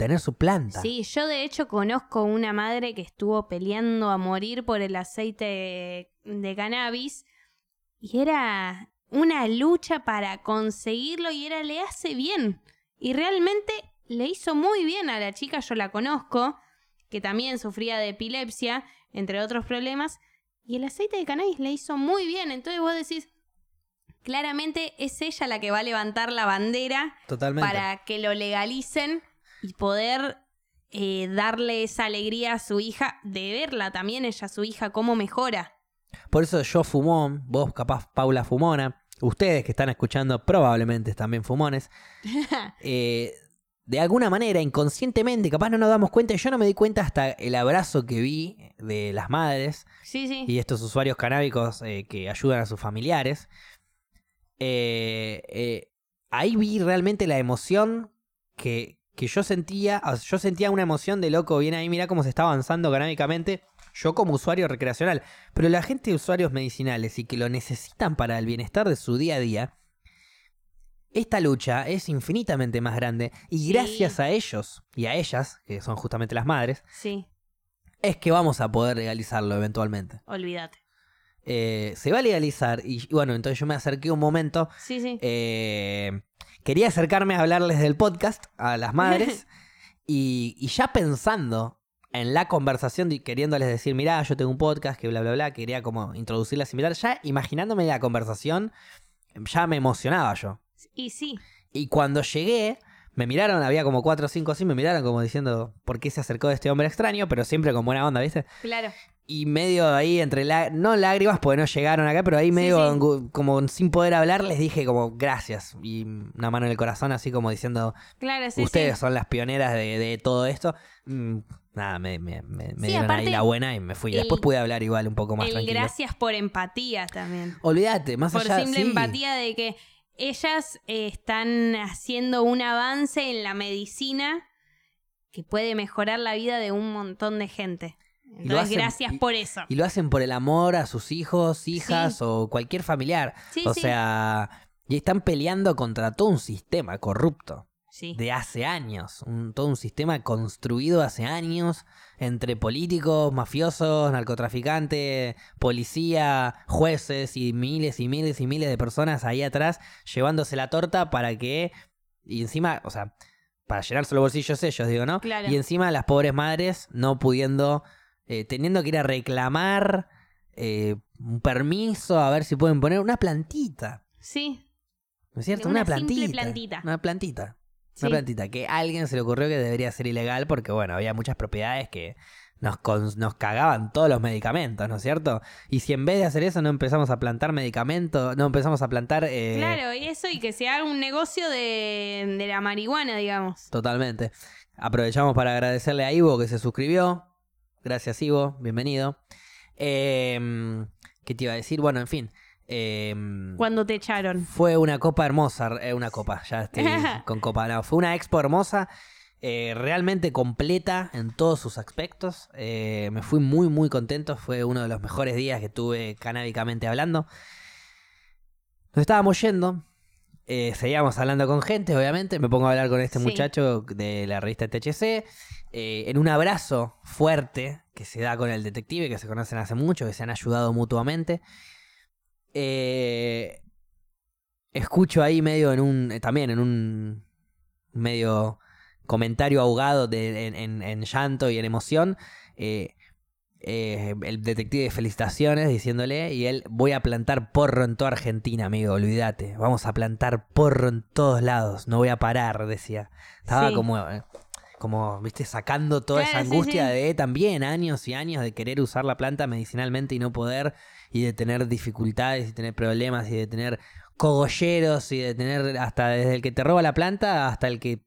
tener su planta. Sí, yo de hecho conozco una madre que estuvo peleando a morir por el aceite de cannabis y era una lucha para conseguirlo y era le hace bien. Y realmente le hizo muy bien a la chica, yo la conozco, que también sufría de epilepsia, entre otros problemas, y el aceite de cannabis le hizo muy bien. Entonces vos decís, claramente es ella la que va a levantar la bandera Totalmente. para que lo legalicen y poder eh, darle esa alegría a su hija, de verla también ella, su hija, cómo mejora. Por eso yo fumón, vos capaz Paula fumona, ustedes que están escuchando probablemente también fumones. eh, de alguna manera, inconscientemente, capaz no nos damos cuenta, yo no me di cuenta hasta el abrazo que vi de las madres Sí, sí. y estos usuarios canábicos eh, que ayudan a sus familiares. Eh, ahí vi realmente la emoción que, que yo sentía. Yo sentía una emoción de loco, bien ahí, mira cómo se está avanzando canábicamente. Yo como usuario recreacional, pero la gente de usuarios medicinales y que lo necesitan para el bienestar de su día a día, esta lucha es infinitamente más grande y Sí. gracias a ellos y a ellas, que son justamente las madres, Sí, es que vamos a poder legalizarlo eventualmente. olvídate. Eh, se va a legalizar y bueno, entonces yo me acerqué un momento. Sí, sí. eh, quería acercarme a hablarles del podcast a las madres y, y ya pensando en la conversación, y queriéndoles decir, mirá, yo tengo un podcast, que bla, bla, bla, quería como introducirlas y invitar, ya imaginándome la conversación, ya me emocionaba yo. Y sí, Y cuando llegué, me miraron, había como cuatro o cinco así, me miraron como diciendo, ¿por qué se acercó este hombre extraño? Pero siempre con buena onda, ¿viste? claro. Y medio ahí entre la... no lágrimas porque no llegaron acá, pero ahí medio sí. como sin poder hablar les dije como gracias y una mano en el corazón así como diciendo Claro, sí, ustedes son las pioneras de, de todo esto. Mm, nada, me, me, me- me dieron ahí la buena y me fui. el- Después pude hablar igual un poco más El tranquilo. gracias por empatía también. Olvídate, más por allá simple sí. empatía de que ellas eh, están haciendo un avance en la medicina que puede mejorar la vida de un montón de gente. Y lo Entonces, hacen- gracias por eso. Y lo hacen por el amor a sus hijos, hijas o cualquier familiar. Sí, o sí. sea, y están peleando contra todo un sistema corrupto. Sí. de hace años, un, todo un sistema construido hace años entre políticos, mafiosos, narcotraficantes, policía, jueces y miles y miles y miles de personas ahí atrás llevándose la torta para que, y encima, o sea, para llenarse los bolsillos ellos, digo, ¿no? Claro. Y encima las pobres madres no pudiendo, eh, teniendo que ir a reclamar eh, un permiso a ver si pueden poner una plantita. Sí, ¿No es cierto? Una Una, plantita. Una plantita. Sí. Una plantita. Que a alguien se le ocurrió que debería ser ilegal porque, bueno, había muchas propiedades que nos, nos cagaban todos los medicamentos, ¿no es cierto? Y si en vez de hacer eso no empezamos a plantar medicamentos, no empezamos a plantar... eh, Claro, y eso y que se haga un negocio de, de la marihuana, digamos. Totalmente. Aprovechamos para agradecerle a Ivo que se suscribió. Gracias, Ivo. Bienvenido. Eh, ¿Qué te iba a decir? Bueno, en fin. Eh, Cuando te echaron. Fue una copa hermosa, eh, una copa, ya estoy con copa. No, fue una expo hermosa, eh, realmente completa en todos sus aspectos. Eh, me fui muy, muy contento. Fue uno de los mejores días que tuve canábicamente hablando. Nos estábamos yendo. seguíamos hablando con gente, obviamente. Me pongo a hablar con este Sí. muchacho de la revista THC. en un abrazo fuerte que se da con el detective, que se conocen hace mucho, que se han ayudado mutuamente. Eh, escucho ahí medio en un. eh, también en un. medio comentario ahogado de, en, en- en llanto y en emoción. eh, eh, el detective felicitaciones diciéndole y él voy a plantar porro en toda Argentina amigo olvídate vamos a plantar porro en todos lados no voy a parar decía estaba Sí. como como viste sacando toda esa sí, angustia sí. de también años y años de querer usar la planta medicinalmente y no poder y de tener dificultades y tener problemas y de tener cogolleros y de tener hasta desde el que te roba la planta hasta el que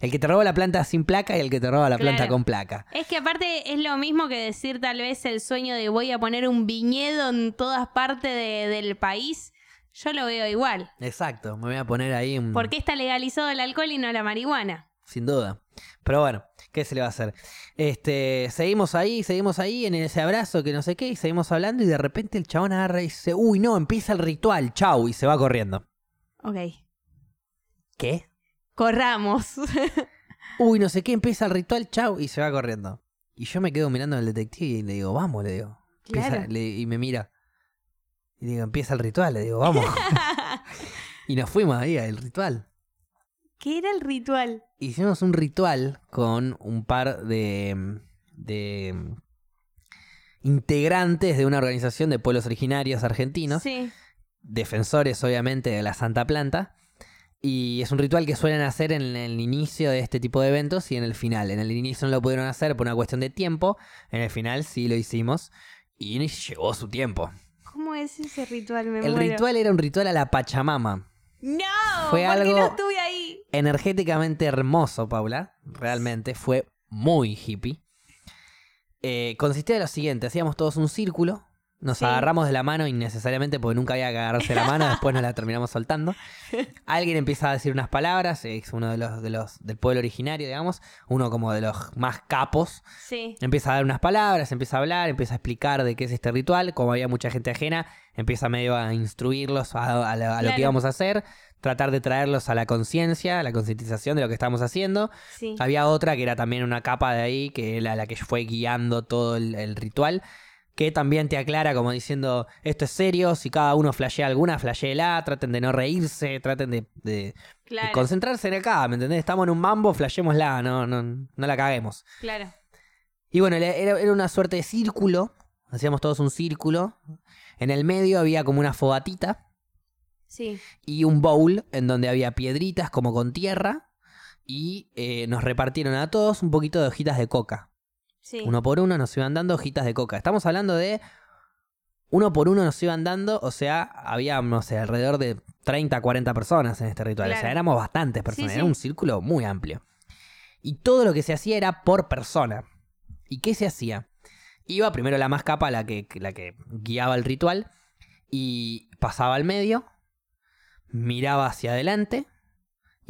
el que te roba la planta sin placa y el que te roba la planta con placa. Es que aparte es lo mismo que decir tal vez el sueño de voy a poner un viñedo en todas partes de- del país. Yo lo veo igual. Exacto, me voy a poner ahí un... ¿Por qué está legalizado el alcohol y no la marihuana? Sin duda. Pero bueno, ¿qué se le va a hacer? Este, seguimos ahí, seguimos ahí en ese abrazo que no sé qué, y seguimos hablando y de repente el chabón agarra y dice, uy, no, empieza el ritual, chau, y se va corriendo. Ok. ¿Qué? Corramos. Uy, no sé qué, empieza el ritual, chau, y se va corriendo. Y yo me quedo mirando al detective y le digo, vamos, le digo. Empieza- Claro. le- y me mira. Y digo, empieza el ritual, le digo, vamos. y nos fuimos ahí al ritual. ¿Qué era el ritual? hicimos un ritual con un par de, de integrantes de una organización de pueblos originarios argentinos, Sí. defensores obviamente de la Santa Planta. Y es un ritual que suelen hacer en el inicio de este tipo de eventos y en el final. En el inicio no lo pudieron hacer por una cuestión de tiempo, en el final sí lo hicimos y llegó su tiempo. ¿Cómo es ese ritual? Me El muero. ritual era un ritual a la Pachamama. No, Fue ¿por qué algo- no estuve ahí? energéticamente hermoso, Paula. Realmente fue muy hippie. Eh, consistía de lo siguiente: hacíamos todos un círculo, nos Sí. agarramos de la mano innecesariamente porque nunca había que agarrarse la mano, después nos la terminamos soltando. Alguien empieza a decir unas palabras, es uno de los, de los del pueblo originario, digamos, uno como de los más capos. Sí. Empieza a dar unas palabras, empieza a hablar, empieza a explicar de qué es este ritual. Como había mucha gente ajena, empieza medio a instruirlos a, a lo- a lo que íbamos a hacer, tratar de traerlos a la conciencia, a la concientización de lo que estamos haciendo. Sí. Había otra que era también una capa de ahí, que era la que fue guiando todo el, el ritual. Que también te aclara como diciendo, esto es serio, si cada uno flashea alguna, flasheela, traten de no reírse, traten de, de- de Claro. concentrarse en acá, ¿me entendés? Estamos en un mambo, flashémosla, no, no, no la caguemos. Claro. Y bueno, era, era una suerte de círculo. Hacíamos todos un círculo. En el medio había como una fogatita Sí. y un bowl en donde había piedritas como con tierra. Y eh, nos repartieron a todos un poquito de hojitas de coca. Sí. Uno por uno nos iban dando hojitas de coca. Estamos hablando de. Uno por uno nos iban dando, o sea, había, no sé, alrededor de 30, 40 personas en este ritual. O sea, éramos bastantes personas. Sí, Era sí. un círculo muy amplio. Y todo lo que se hacía era por persona. ¿Y qué se hacía? Iba primero la más capa, la que, la que guiaba el ritual, y pasaba al medio, miraba hacia adelante,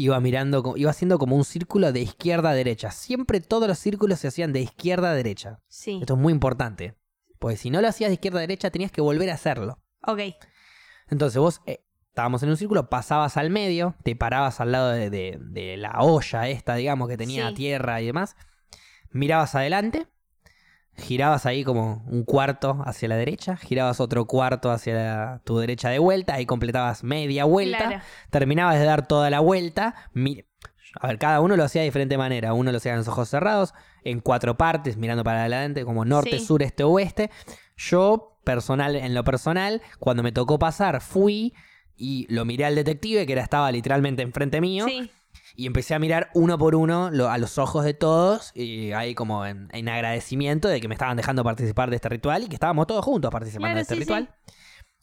iba mirando, iba haciendo como un círculo de izquierda a derecha. Siempre todos los círculos se hacían de izquierda a derecha. Sí. Esto es muy importante. Porque si no lo hacías de izquierda a derecha, tenías que volver a hacerlo. Ok. Entonces vos eh, estábamos en un círculo, pasabas al medio, te parabas al lado de, de- de la olla esta, digamos, que tenía Sí. tierra y demás. Mirabas adelante, girabas ahí como un cuarto hacia la derecha, girabas otro cuarto hacia la- tu derecha de vuelta, ahí completabas media vuelta, Claro. terminabas de dar toda la vuelta. mi- A ver, cada uno lo hacía de diferente manera. Uno lo hacía con los ojos cerrados, en cuatro partes, mirando para adelante, como norte, Sí. sur, este, oeste. Yo, personal, en lo personal, cuando me tocó pasar, fui y lo miré al detective, que era, estaba literalmente enfrente mío, Sí. Y empecé a mirar uno por uno lo- a los ojos de todos, y ahí como en, en agradecimiento de que me estaban dejando participar de este ritual y que estábamos todos juntos participando Claro, de este sí, ritual.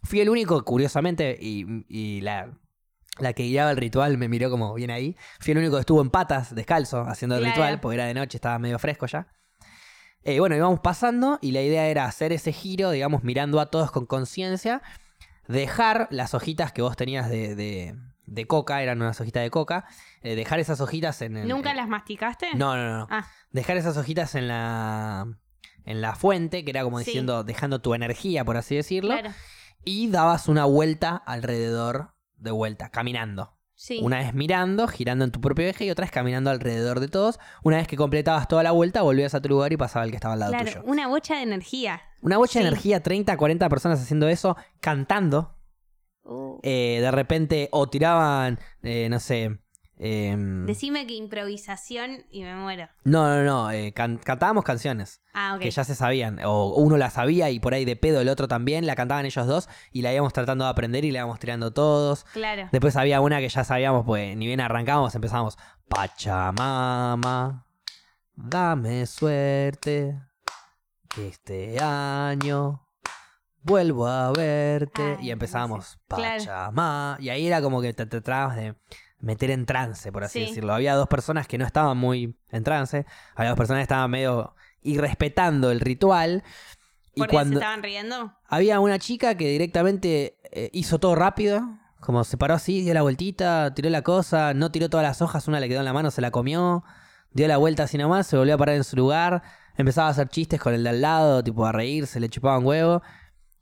Fui el único, curiosamente, y, y la, la que guiaba el ritual me miró como bien ahí. Fui el único que estuvo en patas, descalzo, haciendo el Claro. ritual, porque era de noche, estaba medio fresco ya. Eh, bueno, íbamos pasando y la idea era hacer ese giro, digamos, mirando a todos con conciencia, dejar las hojitas que vos tenías de, de- de coca, eran unas hojitas de coca, eh, dejar esas hojitas en el... ¿Nunca las masticaste? No, no, no. Ah, Dejar esas hojitas en la... En la fuente, que era como Sí. diciendo, dejando tu energía, por así decirlo claro. y dabas una vuelta alrededor de vuelta, caminando. Sí. Una vez mirando, girando en tu propio eje y otra vez caminando alrededor de todos. Una vez que completabas toda la vuelta, volvías a tu lugar y pasaba el que estaba al lado Claro, tuyo. una bocha de energía. Una bocha de energía, 30, 40 personas haciendo eso, cantando. Uh, Eh, de repente, o tiraban, eh, no sé. em, Decime que improvisación y me muero. no, no, no. eh, can- cantábamos canciones Ah, que ya se sabían. O uno la sabía y por ahí de pedo el otro también. La cantaban ellos dos y la íbamos tratando de aprender y la íbamos tirando todos. Claro. Después había una que ya sabíamos, pues ni bien arrancábamos, empezamos. Pachamama, dame suerte. que Este año vuelvo a verte. Ay, y empezamos. claro. Pachamama. Y ahí era como que te tratabas de meter en trance, por así Sí. decirlo. Había dos personas que no estaban muy en trance. Había dos personas que estaban medio irrespetando el ritual. Y ¿Por qué cuando se estaban riendo? había una chica que directamente eh, hizo todo rápido. Como se paró así, dio la vueltita, tiró la cosa, no tiró todas las hojas, una le quedó en la mano, se la comió. dio la vuelta así nomás, se volvió a parar en su lugar, empezaba a hacer chistes con el de al lado, tipo a reírse, le chupaban huevo.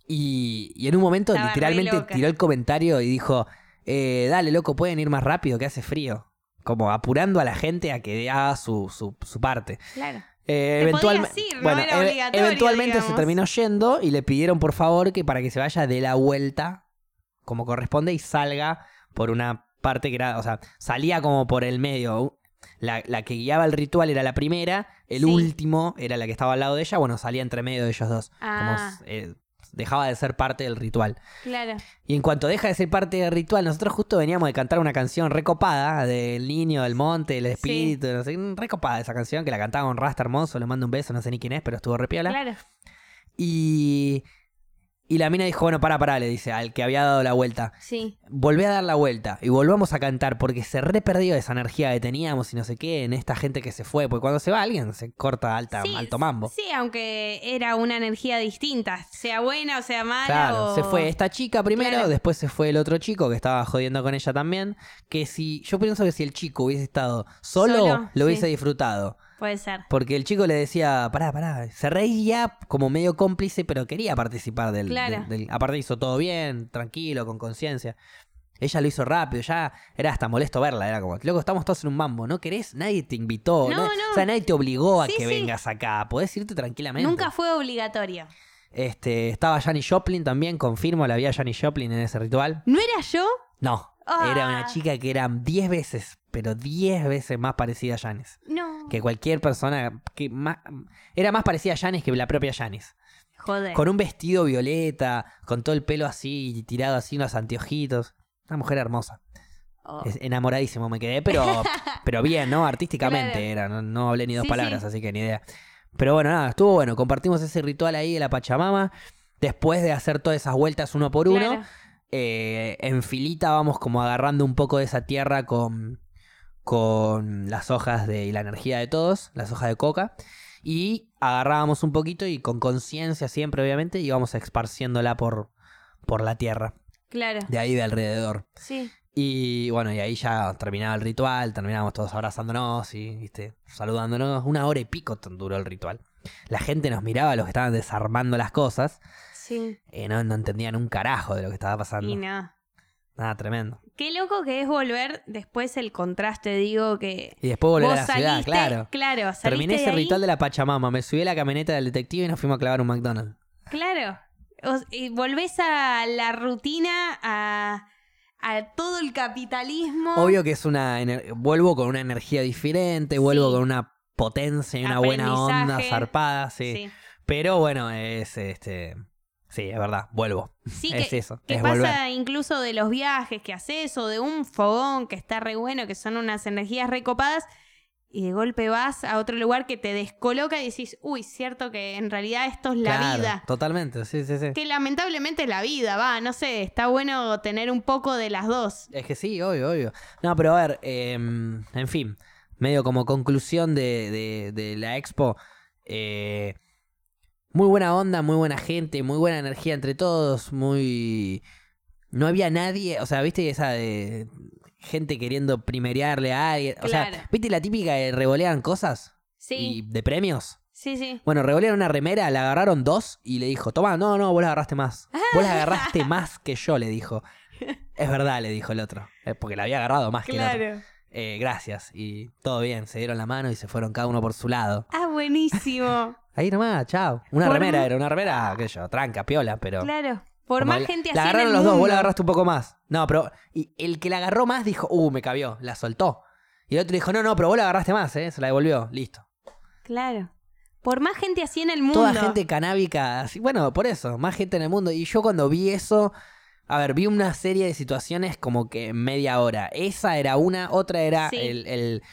Y, y en un momento Estaba literalmente tiró el comentario y dijo, eh, dale loco, pueden ir más rápido que hace frío. Como apurando a la gente a que haga su, su, su parte. Claro. Eh, eventualme- ir, no bueno, era e- eventualmente se terminó yendo y le pidieron por favor que para que se vaya de la vuelta como corresponde y salga por una parte que era, o sea, salía como por el medio. La, la que guiaba el ritual era la primera, el Sí. último era la que estaba al lado de ella, bueno, salía entre medio de ellos dos. Ah. Como eh, dejaba de ser parte del ritual. Claro. Y en cuanto deja de ser parte del ritual, nosotros justo veníamos de cantar una canción recopada del niño, del monte, el espíritu, no sé, recopada esa canción que la cantaba un rasta hermoso, le mando un beso, no sé ni quién es, pero estuvo repiola. Claro. Y, y la mina dijo, bueno, para, para, le dice al que había dado la vuelta. Sí. Volvé a dar la vuelta y volvamos a cantar porque se re perdió esa energía que teníamos y no sé qué en esta gente que se fue. Porque cuando se va alguien se corta alta, Sí, alto mambo. Sí, aunque era una energía distinta, sea buena o sea mala. Claro, o- se fue esta chica primero, Claro. después se fue el otro chico que estaba jodiendo con ella también. Que si, yo pienso que si el chico hubiese estado solo, Solo, lo hubiese sí. disfrutado. Puede ser. Porque el chico le decía, pará, pará, se reía como medio cómplice, pero quería participar del, Claro. del- del- Aparte hizo todo bien, tranquilo, con conciencia. Ella lo hizo rápido, ya era hasta molesto verla, era como, loco, estamos todos en un mambo, ¿no querés? Nadie te invitó, No, na- no. o sea, nadie te obligó a Sí, que sí. vengas acá, podés irte tranquilamente. Nunca fue obligatorio. Este, estaba Janis Joplin también, confirmo, la había Janis Joplin en ese ritual. ¿No era yo? No, Ah. era una chica que era 10 veces, pero 10 veces más parecida a Janis. No. Que cualquier persona que más, era más parecida a Janis que la propia Janis. Joder. Con un vestido violeta, con todo el pelo así, tirado así, unos anteojitos. Una mujer hermosa. Oh. Enamoradísimo me quedé, pero, pero bien, ¿no? Artísticamente Claro. era, no, no hablé ni dos Sí, palabras, sí. así que ni idea. Pero bueno, nada, estuvo bueno. Compartimos ese ritual ahí de la Pachamama. Después de hacer todas esas vueltas uno por uno. Eh, en filita vamos como agarrando un poco de esa tierra con, con las hojas de, y la energía de todos, las hojas de coca. Y agarrábamos un poquito y con conciencia siempre, obviamente, íbamos esparciéndola por, por la tierra, Claro. de ahí de alrededor. Sí. Y bueno, y ahí ya terminaba el ritual, terminábamos todos abrazándonos y, viste, saludándonos. Una hora y pico tan duró el ritual. La gente nos miraba, los que estaban desarmando las cosas, Sí. eh, no, no entendían un carajo de lo que estaba pasando. Y nada. Nada, tremendo. Qué loco que es volver después el contraste, digo, que. Y después volver a la ciudad, claro. Claro, Terminé de ese ahí, ritual de la Pachamama, me subí a la camioneta del detective y nos fuimos a clavar un McDonald's. Claro. O- y volvés a la rutina, a, a todo el capitalismo. Obvio que es una. Vuelvo con una energía diferente, vuelvo Sí. con una potencia y una buena onda zarpada, sí. Sí. Pero bueno, es este. Sí, es verdad, vuelvo. Sí, es que, eso, que es pasa volver. incluso de los viajes que haces o de un fogón que está re bueno, que son unas energías recopadas, y de golpe vas a otro lugar que te descoloca y decís, uy, cierto que en realidad esto es la Claro, vida. Totalmente, sí, sí, sí. Que lamentablemente es la vida, va, no sé, está bueno tener un poco de las dos. Es que sí, obvio, obvio. No, pero a ver, eh, en fin, medio como conclusión de, de- de la expo, eh, muy buena onda, muy buena gente, muy buena energía entre todos, muy... No había nadie, o sea, viste esa de gente queriendo primerearle a alguien, o Claro. sea, viste la típica de revolean cosas Sí, y de premios. sí, sí. Bueno, revolearon una remera, la agarraron dos y le dijo, toma, no, no, vos la agarraste más. Vos la agarraste más que yo, le dijo. Es verdad, le dijo el otro. eh, Porque la había agarrado más que el otro. Claro. Eh, gracias. Y todo bien, se dieron la mano y se fueron cada uno por su lado. Ah, buenísimo. Ahí nomás, chao. Una Por remera era, una remera, sé yo, tranca, piola, pero... claro. Por como más la- gente así La en agarraron el los dos, vos mundo. la agarraste un poco más. No, pero... Y el que la agarró más dijo, uh, me cabió, la soltó. Y el otro dijo, no, no, pero vos la agarraste más, ¿eh? Se la devolvió, listo. Claro. Por más gente así en el mundo. Toda gente canábica, así, bueno, por eso, más gente en el mundo. Y yo cuando vi eso, a ver, vi una serie de situaciones como que media hora. Esa era una, otra era Sí. el, el,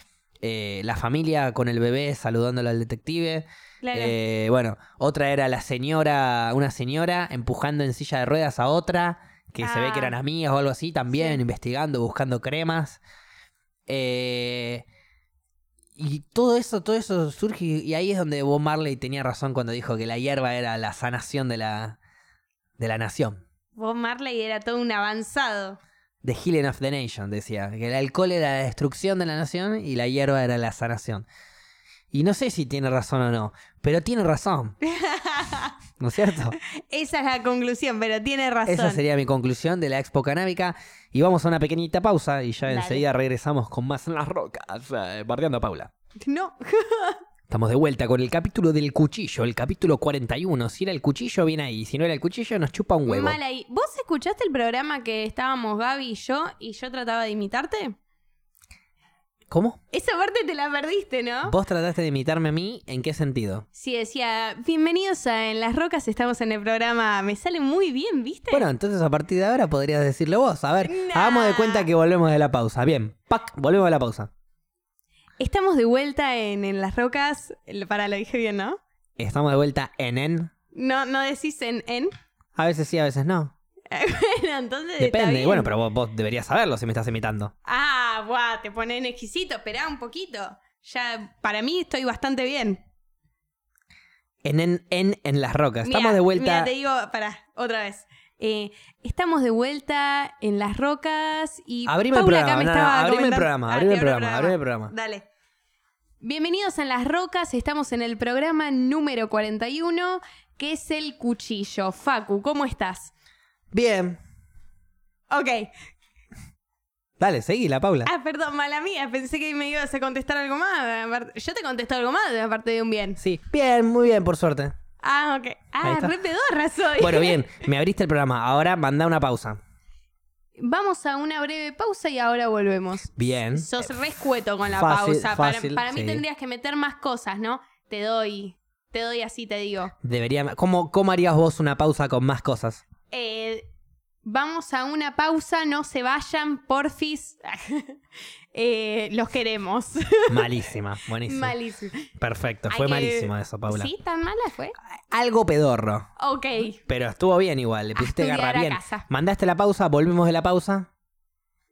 eh, la familia con el bebé saludándolo al detective. Claro. Eh, bueno, otra era la señora, una señora empujando en silla de ruedas a otra, que se ve que Ah. eran amigas o algo así, también Sí. investigando, buscando cremas. Eh, y todo eso, todo eso surge, y ahí es donde Bob Marley tenía razón cuando dijo que la hierba era la sanación de la, de la nación. Bob Marley era todo un avanzado. The Healing of the Nation, decía. Que el alcohol era la destrucción de la nación y la hierba era la sanación. Y no sé si tiene razón o no, pero tiene razón. ¿No es cierto? Esa es la conclusión, pero tiene razón. Esa sería mi conclusión de la Expo Canábica. Y vamos a una pequeñita pausa y ya Dale. enseguida regresamos con más en las rocas, eh, bardeando a Paula. No. Estamos de vuelta con el capítulo del cuchillo, el capítulo 41. Si era el cuchillo, viene ahí. Si no era el cuchillo, nos chupa un huevo. Mal ahí. ¿Vos escuchaste el programa que estábamos Gaby y yo y yo trataba de imitarte? ¿Cómo? Esa parte te la perdiste, ¿no? ¿Vos trataste de imitarme a mí? ¿En qué sentido? Sí, decía, bienvenidos a En las Rocas, estamos en el programa. Me sale muy bien, ¿viste? Bueno, entonces a partir de ahora podrías decirlo vos. A ver, Nah. hagamos de cuenta que volvemos de la pausa. Bien, ¡pac! Volvemos de la pausa. Estamos de vuelta en En las Rocas. Para, lo dije bien, ¿no? Estamos de vuelta en en. No, no decís en en. A veces sí, a veces no. bueno, entonces. está Depende. bien. Bueno, pero vos, vos deberías saberlo si me estás imitando. Ah, buah, te ponen exquisito. Esperá un poquito. Ya, para mí estoy bastante bien. En en en, en las rocas. Estamos de vuelta. Mira, te digo, pará, otra vez. Eh, estamos de vuelta en las rocas y Abrime el Paula acá programa, me no, no, estaba abrime el programa, Ah, abrime el programa, abrime el programa. Dale. Bienvenidos en las rocas, estamos en el programa número 41, que es el cuchillo. Facu, ¿cómo estás? Bien. Ok. Dale, seguí la Paula. Ah, perdón, mala mía, pensé que me ibas a contestar algo más. Yo te contesto algo más, aparte de un bien. Sí, bien, muy bien, por suerte. Ah, ok. Ah, re pedorra soy. Bueno, bien, me abriste el programa. Ahora manda una pausa. Vamos a una breve pausa y ahora volvemos. Bien. Sos re escueto con la Fácil, pausa. Para- mí sí. tendrías que meter más cosas, ¿no? Te doy, te doy así, te digo. Debería. ¿Cómo, ¿Cómo harías vos una pausa con más cosas? Eh, vamos a una pausa, no se vayan, porfis. Eh, los queremos. Malísima, buenísimo. Malísimo. Perfecto, fue que- malísimo eso, Paula. ¿Sí? ¿Tan mala fue? Algo pedorro. Ok. Pero estuvo bien igual, le pusiste garra bien. casa. Mandaste la pausa, volvimos de la pausa.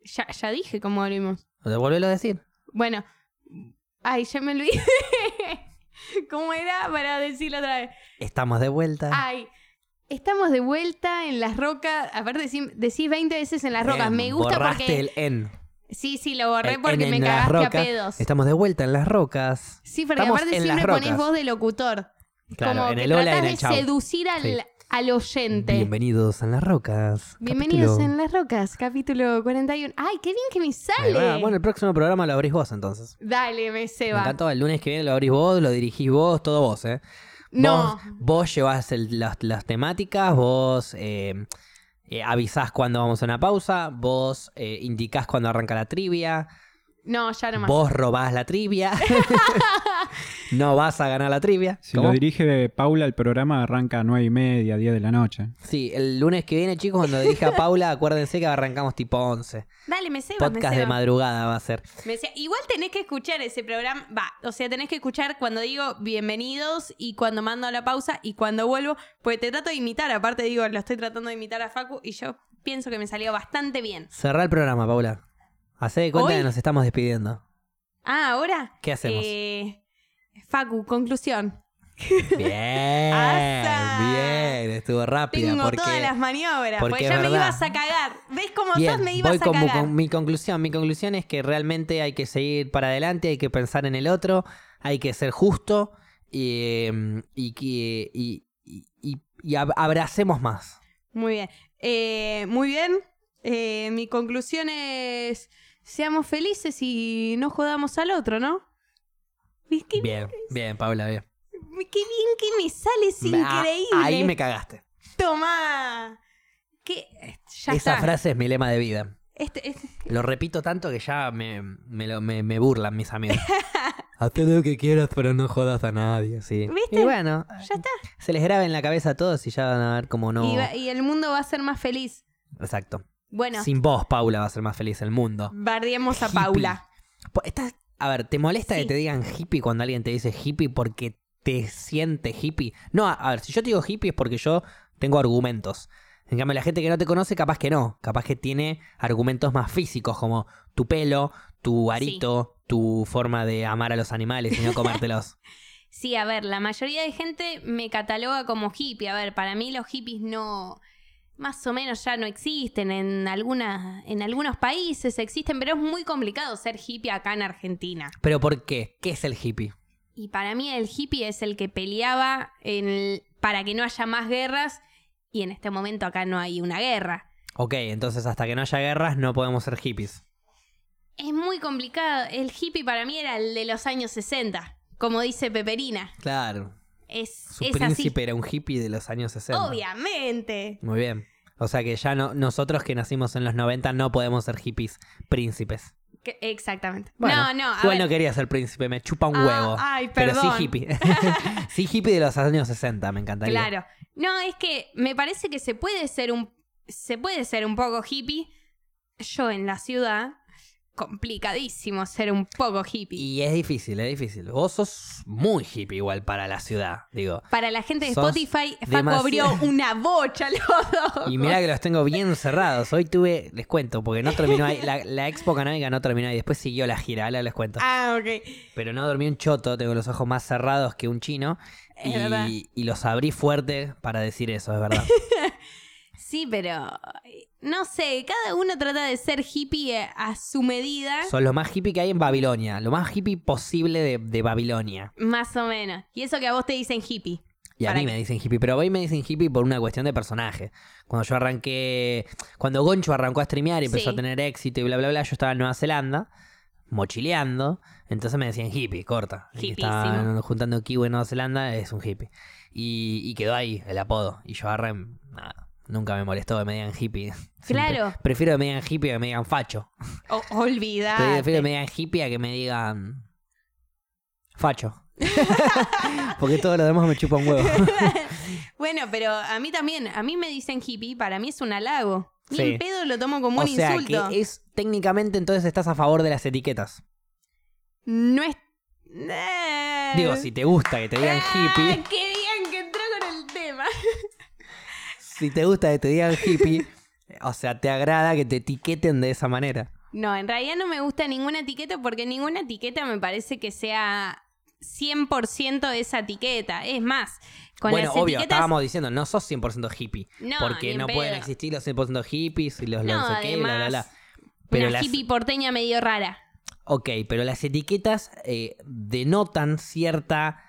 Ya, ya dije cómo volvimos. Volvelo a decir. Bueno. Ay, ya me olvidé. ¿Cómo era para decirlo otra vez? Estamos de vuelta. Ay, estamos de vuelta en las rocas. Aparte, decí- decís 20 veces en las rocas. Bien, Me gusta borraste porque. el en. Sí, sí, lo borré El porque en me en cagaste a pedos. Estamos de vuelta en las rocas. Sí, porque Estamos aparte en siempre las pones rocas. voz de locutor. Claro, Como en que el hola y en el de chau. seducir al, Sí. al oyente. Bienvenidos en las rocas. Bienvenidos Capítulo- en las rocas, capítulo 41. Ay, qué bien que me Ahí sale. va. Bueno, el próximo programa lo abrís vos entonces. Dale, me Me ceba. encantó. El lunes que viene lo abrís vos, lo dirigís vos, todo vos, ¿eh? No. Vos, vos llevás el- las, las temáticas, vos eh, eh, avisás cuando vamos a una pausa, vos eh, indicás cuando arranca la trivia, No, ya no más. vos robás la trivia. no vas a ganar la trivia. Si ¿Cómo? lo dirige Paula, el programa arranca a 9 y media, 10 de la noche. Sí, el lunes que viene, chicos, cuando dirige a Paula, acuérdense que arrancamos tipo 11. Dale, me ceba, me Podcast de madrugada va a ser. Me decía, igual tenés que escuchar ese programa. Va, o sea, tenés que escuchar cuando digo bienvenidos y cuando mando la pausa y cuando vuelvo. Porque te trato de imitar. Aparte, digo, lo estoy tratando de imitar a Facu y yo pienso que me salió bastante bien. Cerrá el programa, Paula. Hacé de cuenta ¿Hoy? que nos estamos despidiendo. Ah, ahora. ¿Qué hacemos? Eh, Facu, conclusión. Bien, Asa. bien, estuvo rápida. Tengo porque... todas las maniobras. porque ya me ibas a cagar. ¿Ves cómo Bien, sos? Me ibas voy a con, cagar. con mi conclusión. Mi conclusión es que realmente hay que seguir para adelante, hay que pensar en el otro, hay que ser justo y, eh, y, que- y, y- y- y ab- abracemos más. Muy bien. Eh, muy bien. Eh, mi conclusión es: seamos felices y no jodamos al otro, ¿no? ¿Ves qué, Bien, bien, Paula, bien. qué bien que me sale, es Ah, increíble. Ahí me cagaste. Tomá. ¿Qué? Ya Esa está. frase es mi lema de vida. Este, este- Lo repito tanto que ya me, me, lo- me- me burlan mis amigos. Haz lo que quieras, pero no jodas a nadie, sí. ¿Viste? Y bueno, ya está. se les graba en la cabeza a todos y ya van a ver cómo no. Y, va- y el mundo va a ser más feliz. Exacto. Bueno, Sin vos, Paula va a ser más feliz el mundo. bardeemos a Hippie. Paula. Po- estás- a ver, ¿te molesta Sí. que te digan hippie cuando alguien te dice hippie porque te siente hippie? No, a, a ver, si yo te digo hippie es porque yo tengo argumentos. En cambio, la gente que no te conoce, capaz que no. Capaz que tiene argumentos más físicos, como tu pelo, tu arito, tu forma de amar a los animales y no comértelos. Sí, a ver, la mayoría de gente me cataloga como hippie. A ver, para mí los hippies no, más o menos ya no existen. En, algunas, en algunos países existen, pero es muy complicado ser hippie acá en Argentina. ¿Pero por qué? ¿Qué es el hippie? Y para mí el hippie es el que peleaba en el- para que no haya más guerras y en este momento acá no hay una guerra. Ok, entonces hasta que no haya guerras no podemos ser hippies. Es muy complicado. El hippie para mí era el de los años 60, como dice Peperina. Claro. Es, Su es príncipe era un hippie de los años 60. Obviamente. Muy bien. O sea que ya no, nosotros que nacimos en los 90 no podemos ser hippies príncipes. Que- exactamente. Bueno, no, no. Igual ver. no quería ser príncipe, me chupa un Ah, huevo. ay, pero sí perdón. hippie. sí hippie de los años 60, me encantaría. Claro. No, es que me parece que se puede ser un se puede ser un poco hippie. Yo en la ciudad complicadísimo ser un poco hippie. Y es difícil, es difícil. Vos sos muy hippie igual para la ciudad, digo. Para la gente de Sos Spotify, demasiado- abrió una bocha los dos. Y mira que los tengo bien cerrados. Hoy tuve, les cuento, porque no terminó ahí. La, la expo canábica no terminó ahí. Después siguió la gira, ahora les cuento. Ah, ok. Pero no dormí un choto, tengo los ojos más cerrados que un chino. Y, y los abrí fuerte para decir eso, es verdad. Sí, pero no sé, cada uno trata de ser hippie eh, a su medida, Son lo más hippie que hay en Babilonia. Lo más hippie posible de, de Babilonia. más o menos. Y eso que a vos te dicen hippie. Y a mí me dicen hippie, pero hoy me dicen hippie por una cuestión de personaje. Cuando yo arranqué, cuando Goncho arrancó a streamear y empezó Sí. a tener éxito y bla, bla, bla, yo estaba en Nueva Zelanda, mochileando, entonces me decían hippie, corta. Estaba juntando kiwi en Nueva Zelanda es un hippie. Y, y quedó ahí el apodo. Y yo agarré, nada, nunca me molestó que me digan hippie. Siempre- Claro. Prefiero que me digan hippie a que me digan facho. O. Prefiero que me digan hippie a que me digan facho. Porque todo lo demás me chupa un huevo. Bueno, pero a mí también, a mí me dicen hippie, para mí es un halago. Ni Sí. pedo lo tomo como o un sea insulto. que es técnicamente entonces estás a favor de las etiquetas. No es. Eh. Digo, si te gusta que te digan Ah, hippie, ¡Qué bien que entró con el tema! Si te gusta que te digan hippie, o sea, te agrada que te etiqueten de esa manera. No, en realidad no me gusta ninguna etiqueta porque ninguna etiqueta me parece que sea 100% esa etiqueta. Es más, con bueno, las obvio, etiquetas. estábamos diciendo, no sos 100% hippie. No, porque no pedo. pueden existir los 100% hippies y los No, qué, bla, bla, bla. además, Pero una las, hippie porteña medio rara. Ok, pero las etiquetas eh, denotan cierta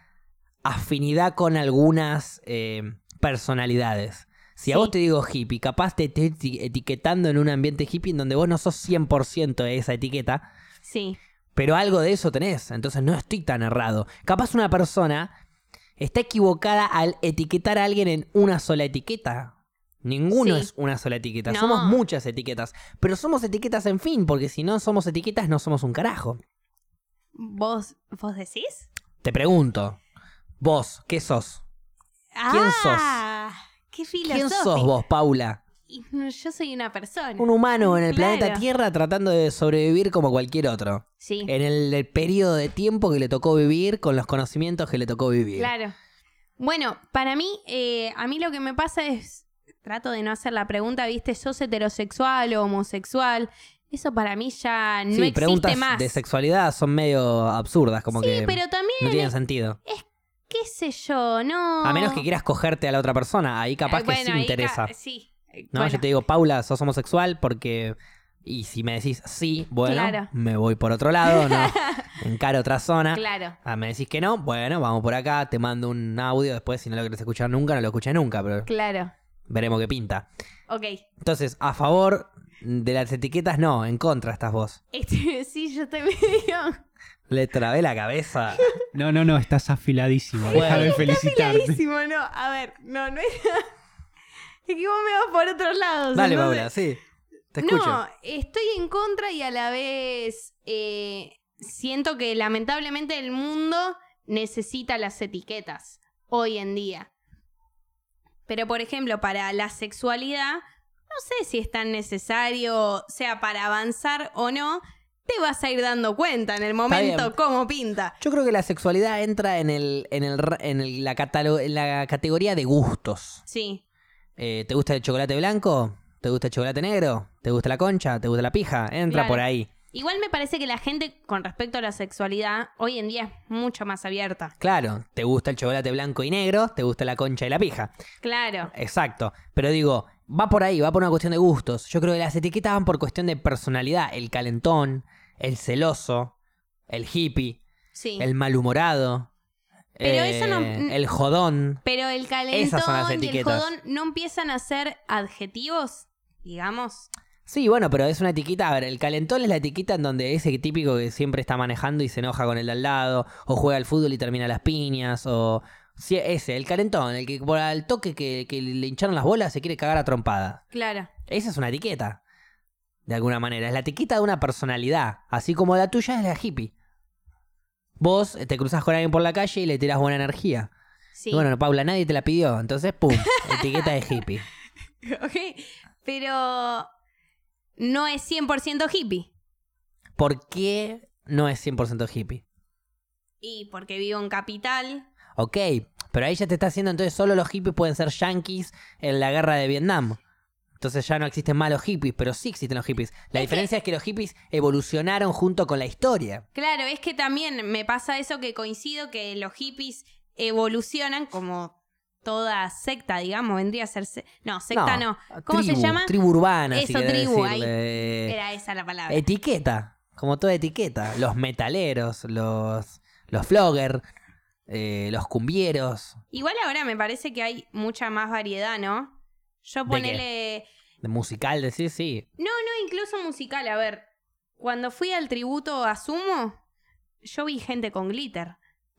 afinidad con algunas eh, personalidades. Si a Sí. vos te digo hippie, capaz te eti- etiquetando en un ambiente hippie en donde vos no sos 100% de esa etiqueta, Sí. pero algo de eso tenés, entonces no estoy tan errado. Capaz una persona está equivocada al etiquetar a alguien en una sola etiqueta. Ninguno Sí. es una sola etiqueta, No. somos muchas etiquetas, pero somos etiquetas en fin, porque si no somos etiquetas no somos un carajo. ¿Vos, ¿Vos decís? Te pregunto, vos, ¿qué sos? ¿Quién ah, ¡Qué ¿Quién sos vos, Paula? Yo soy una persona. Un humano en el Claro. planeta Tierra tratando de sobrevivir como cualquier otro. Sí, En el, el periodo de tiempo que le tocó vivir, con los conocimientos que le tocó vivir. claro. Bueno, para mí, eh, a mí lo que me pasa es, trato de no hacer la pregunta, ¿viste? ¿Sos heterosexual o homosexual? Eso para mí ya no sí, existe preguntas más. de sexualidad son medio absurdas, como sí, que pero también, no tienen sentido. Qué sé yo, no... A menos que quieras cogerte a la otra persona, ahí capaz Eh, que sí interesa. sí. eh, No, bueno, yo te digo, Paula, sos homosexual porque... Y si me decís sí, bueno, Claro. me voy por otro lado, no, encaro otra zona. Claro. Ah, me decís que no, bueno, vamos por acá, te mando un audio, después si no lo querés escuchar nunca, no lo escuché nunca, pero Claro. veremos qué pinta. Ok. Entonces, a favor de las etiquetas, no, en contra estás vos. Este, sí, yo estoy medio... Le trabé la cabeza. No, no, no, estás afiladísimo. Bueno. Déjame felicitarte. Clarísimo, no. A ver, no, no es... es que vos me vas por otros lados. Dale, entonces- Paula, sí. Te escucho. No, estoy en contra y a la vez eh, siento que lamentablemente el mundo necesita las etiquetas hoy en día. Pero, por ejemplo, para la sexualidad, no sé si es tan necesario, o sea, para avanzar o no, te vas a ir dando cuenta en el momento cómo pinta. Yo creo que la sexualidad entra en el, en el, en el- la, en la categoría de gustos. Sí, Eh, ¿Te gusta el chocolate blanco? ¿Te gusta el chocolate negro? ¿Te gusta la concha? ¿Te gusta la pija? Entra Claro. por ahí. Igual me parece que la gente con respecto a la sexualidad hoy en día es mucho más abierta. Claro, ¿te gusta el chocolate blanco y negro? ¿Te gusta la concha y la pija? Claro. Exacto. Pero digo, va por ahí, va por una cuestión de gustos. Yo creo que las etiquetas van por cuestión de personalidad. El calentón, el celoso, el hippie, Sí. el malhumorado. Pero eh, eso no- El jodón. Pero el calentón y el jodón no empiezan a ser adjetivos, digamos. Sí, bueno, pero es una etiqueta. A ver, el calentón es la etiqueta en donde ese típico que siempre está manejando y se enoja con el de al lado, o juega al fútbol y termina las piñas, o. Sí, ese, el calentón, el que por al toque que, que le hincharon las bolas se quiere cagar a trompada. Claro. Esa es una etiqueta. De alguna manera. Es la etiqueta de una personalidad. Así como la tuya es la hippie. Vos te cruzas con alguien por la calle y le tirás buena energía. Sí. Y bueno, Paula, nadie te la pidió. Entonces, pum, etiqueta de hippie. Ok, Pero no es 100% hippie. ¿Por qué no es 100% hippie? Y porque vivo en capital. Ok, pero ahí ya te está haciendo entonces solo los hippies pueden ser yankees en la guerra de Vietnam. Entonces ya no existen malos hippies, pero sí existen los hippies. La Es que- diferencia es que los hippies evolucionaron junto con la historia. Claro, es que también me pasa eso que coincido que los hippies evolucionan como toda secta, digamos, vendría a ser... se- No, secta no. ¿Cómo se llama? Tribu urbana, Eso, tribu, ahí. Era esa la palabra. Etiqueta, como toda etiqueta. Los metaleros, los, los flogger, eh, los cumbieros. Igual ahora me parece que hay mucha más variedad, ¿no? Yo ¿De ponele... De musical, decir sí. No, no, incluso musical. A ver, cuando fui al tributo a Sumo, yo vi gente con glitter.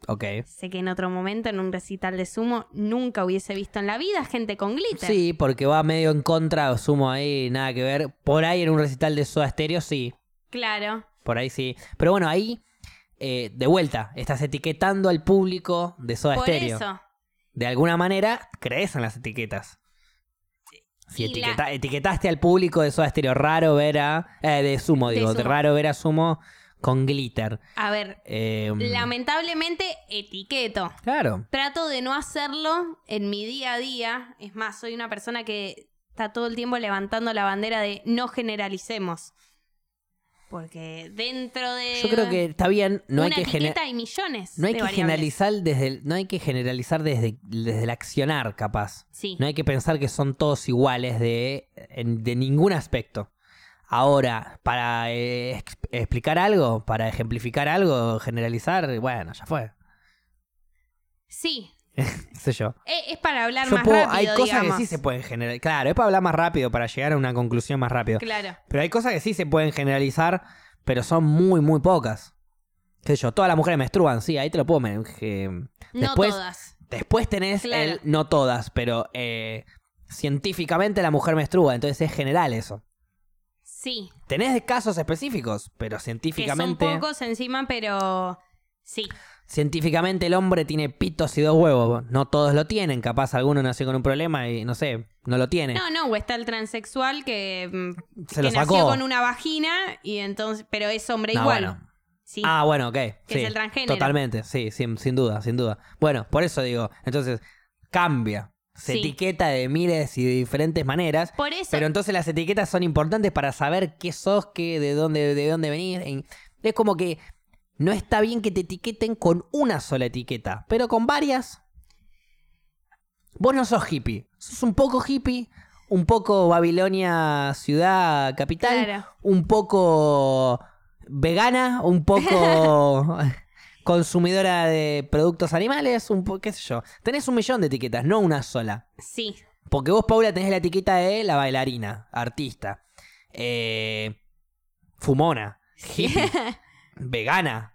Ok. Sé que en otro momento, en un recital de Sumo, nunca hubiese visto en la vida gente con glitter. Sí, porque va medio en contra, sumo ahí, nada que ver. Por ahí en un recital de Soda Stereo, sí. Claro. Por ahí sí. Pero bueno, ahí, eh, de vuelta, estás etiquetando al público de Soda Por Stereo. eso. De alguna manera, crees en las etiquetas. Si la- etiquetaste al público de Soda Stereo, raro ver a... eh, de Sumo, digo, de Sumo. raro ver a Sumo con glitter. A ver, Eh, lamentablemente etiqueto. Claro. Trato de no hacerlo en mi día a día. Es más, soy una persona que está todo el tiempo levantando la bandera de no generalicemos. Porque dentro de Yo creo que está bien, no hay que gener- etiqueta hay millones No hay de que variables. generalizar desde el, no hay que generalizar desde, desde el accionar, capaz. Sí. No hay que pensar que son todos iguales de, en- de ningún aspecto. Ahora, para eh, ex- explicar algo, para ejemplificar algo, generalizar, bueno, ya fue. Sí. ¿Qué sé yo. E- Es para hablar Yo más puedo- rápido, hay cosas digamos. que sí se pueden generalizar. Claro, es para hablar más rápido, para llegar a una conclusión más rápido. Claro. Pero hay cosas que sí se pueden generalizar, pero son muy, muy pocas. ¿Qué sé yo? Todas las mujeres menstruan, sí, ahí te lo puedo. men- que- No Después, todas. Después tenés Claro. el, no todas, pero eh, científicamente la mujer menstrua, entonces es general eso. Sí. Tenés casos específicos, pero Que son científicamente, pocos encima, pero sí. Científicamente el hombre tiene pitos y dos huevos. No todos lo tienen, capaz alguno nació con un problema y no sé, no lo tiene. No, no, o está el transexual que, mm, Se que lo nació con una vagina y entonces, pero es hombre No, igual. bueno. Sí. Ah, bueno, ok. Que sí, es el transgénero. Totalmente, sí, sin, sin duda, sin duda. Bueno, por eso digo, entonces cambia. Se Sí. etiqueta de miles y de diferentes maneras. Por eso, Pero entonces las etiquetas son importantes para saber qué sos, qué, de dónde, de dónde venís. En- Es como que no está bien que te etiqueten con una sola etiqueta, pero con varias. Vos no sos hippie. Sos un poco hippie, un poco Babilonia ciudad capital, Claro. un poco vegana, un poco consumidora de productos animales, un poco, qué sé yo. Tenés un millón de etiquetas, no una sola. sí. Porque vos, Paula, tenés la etiqueta de la bailarina, artista, eh, fumona, hippie, vegana.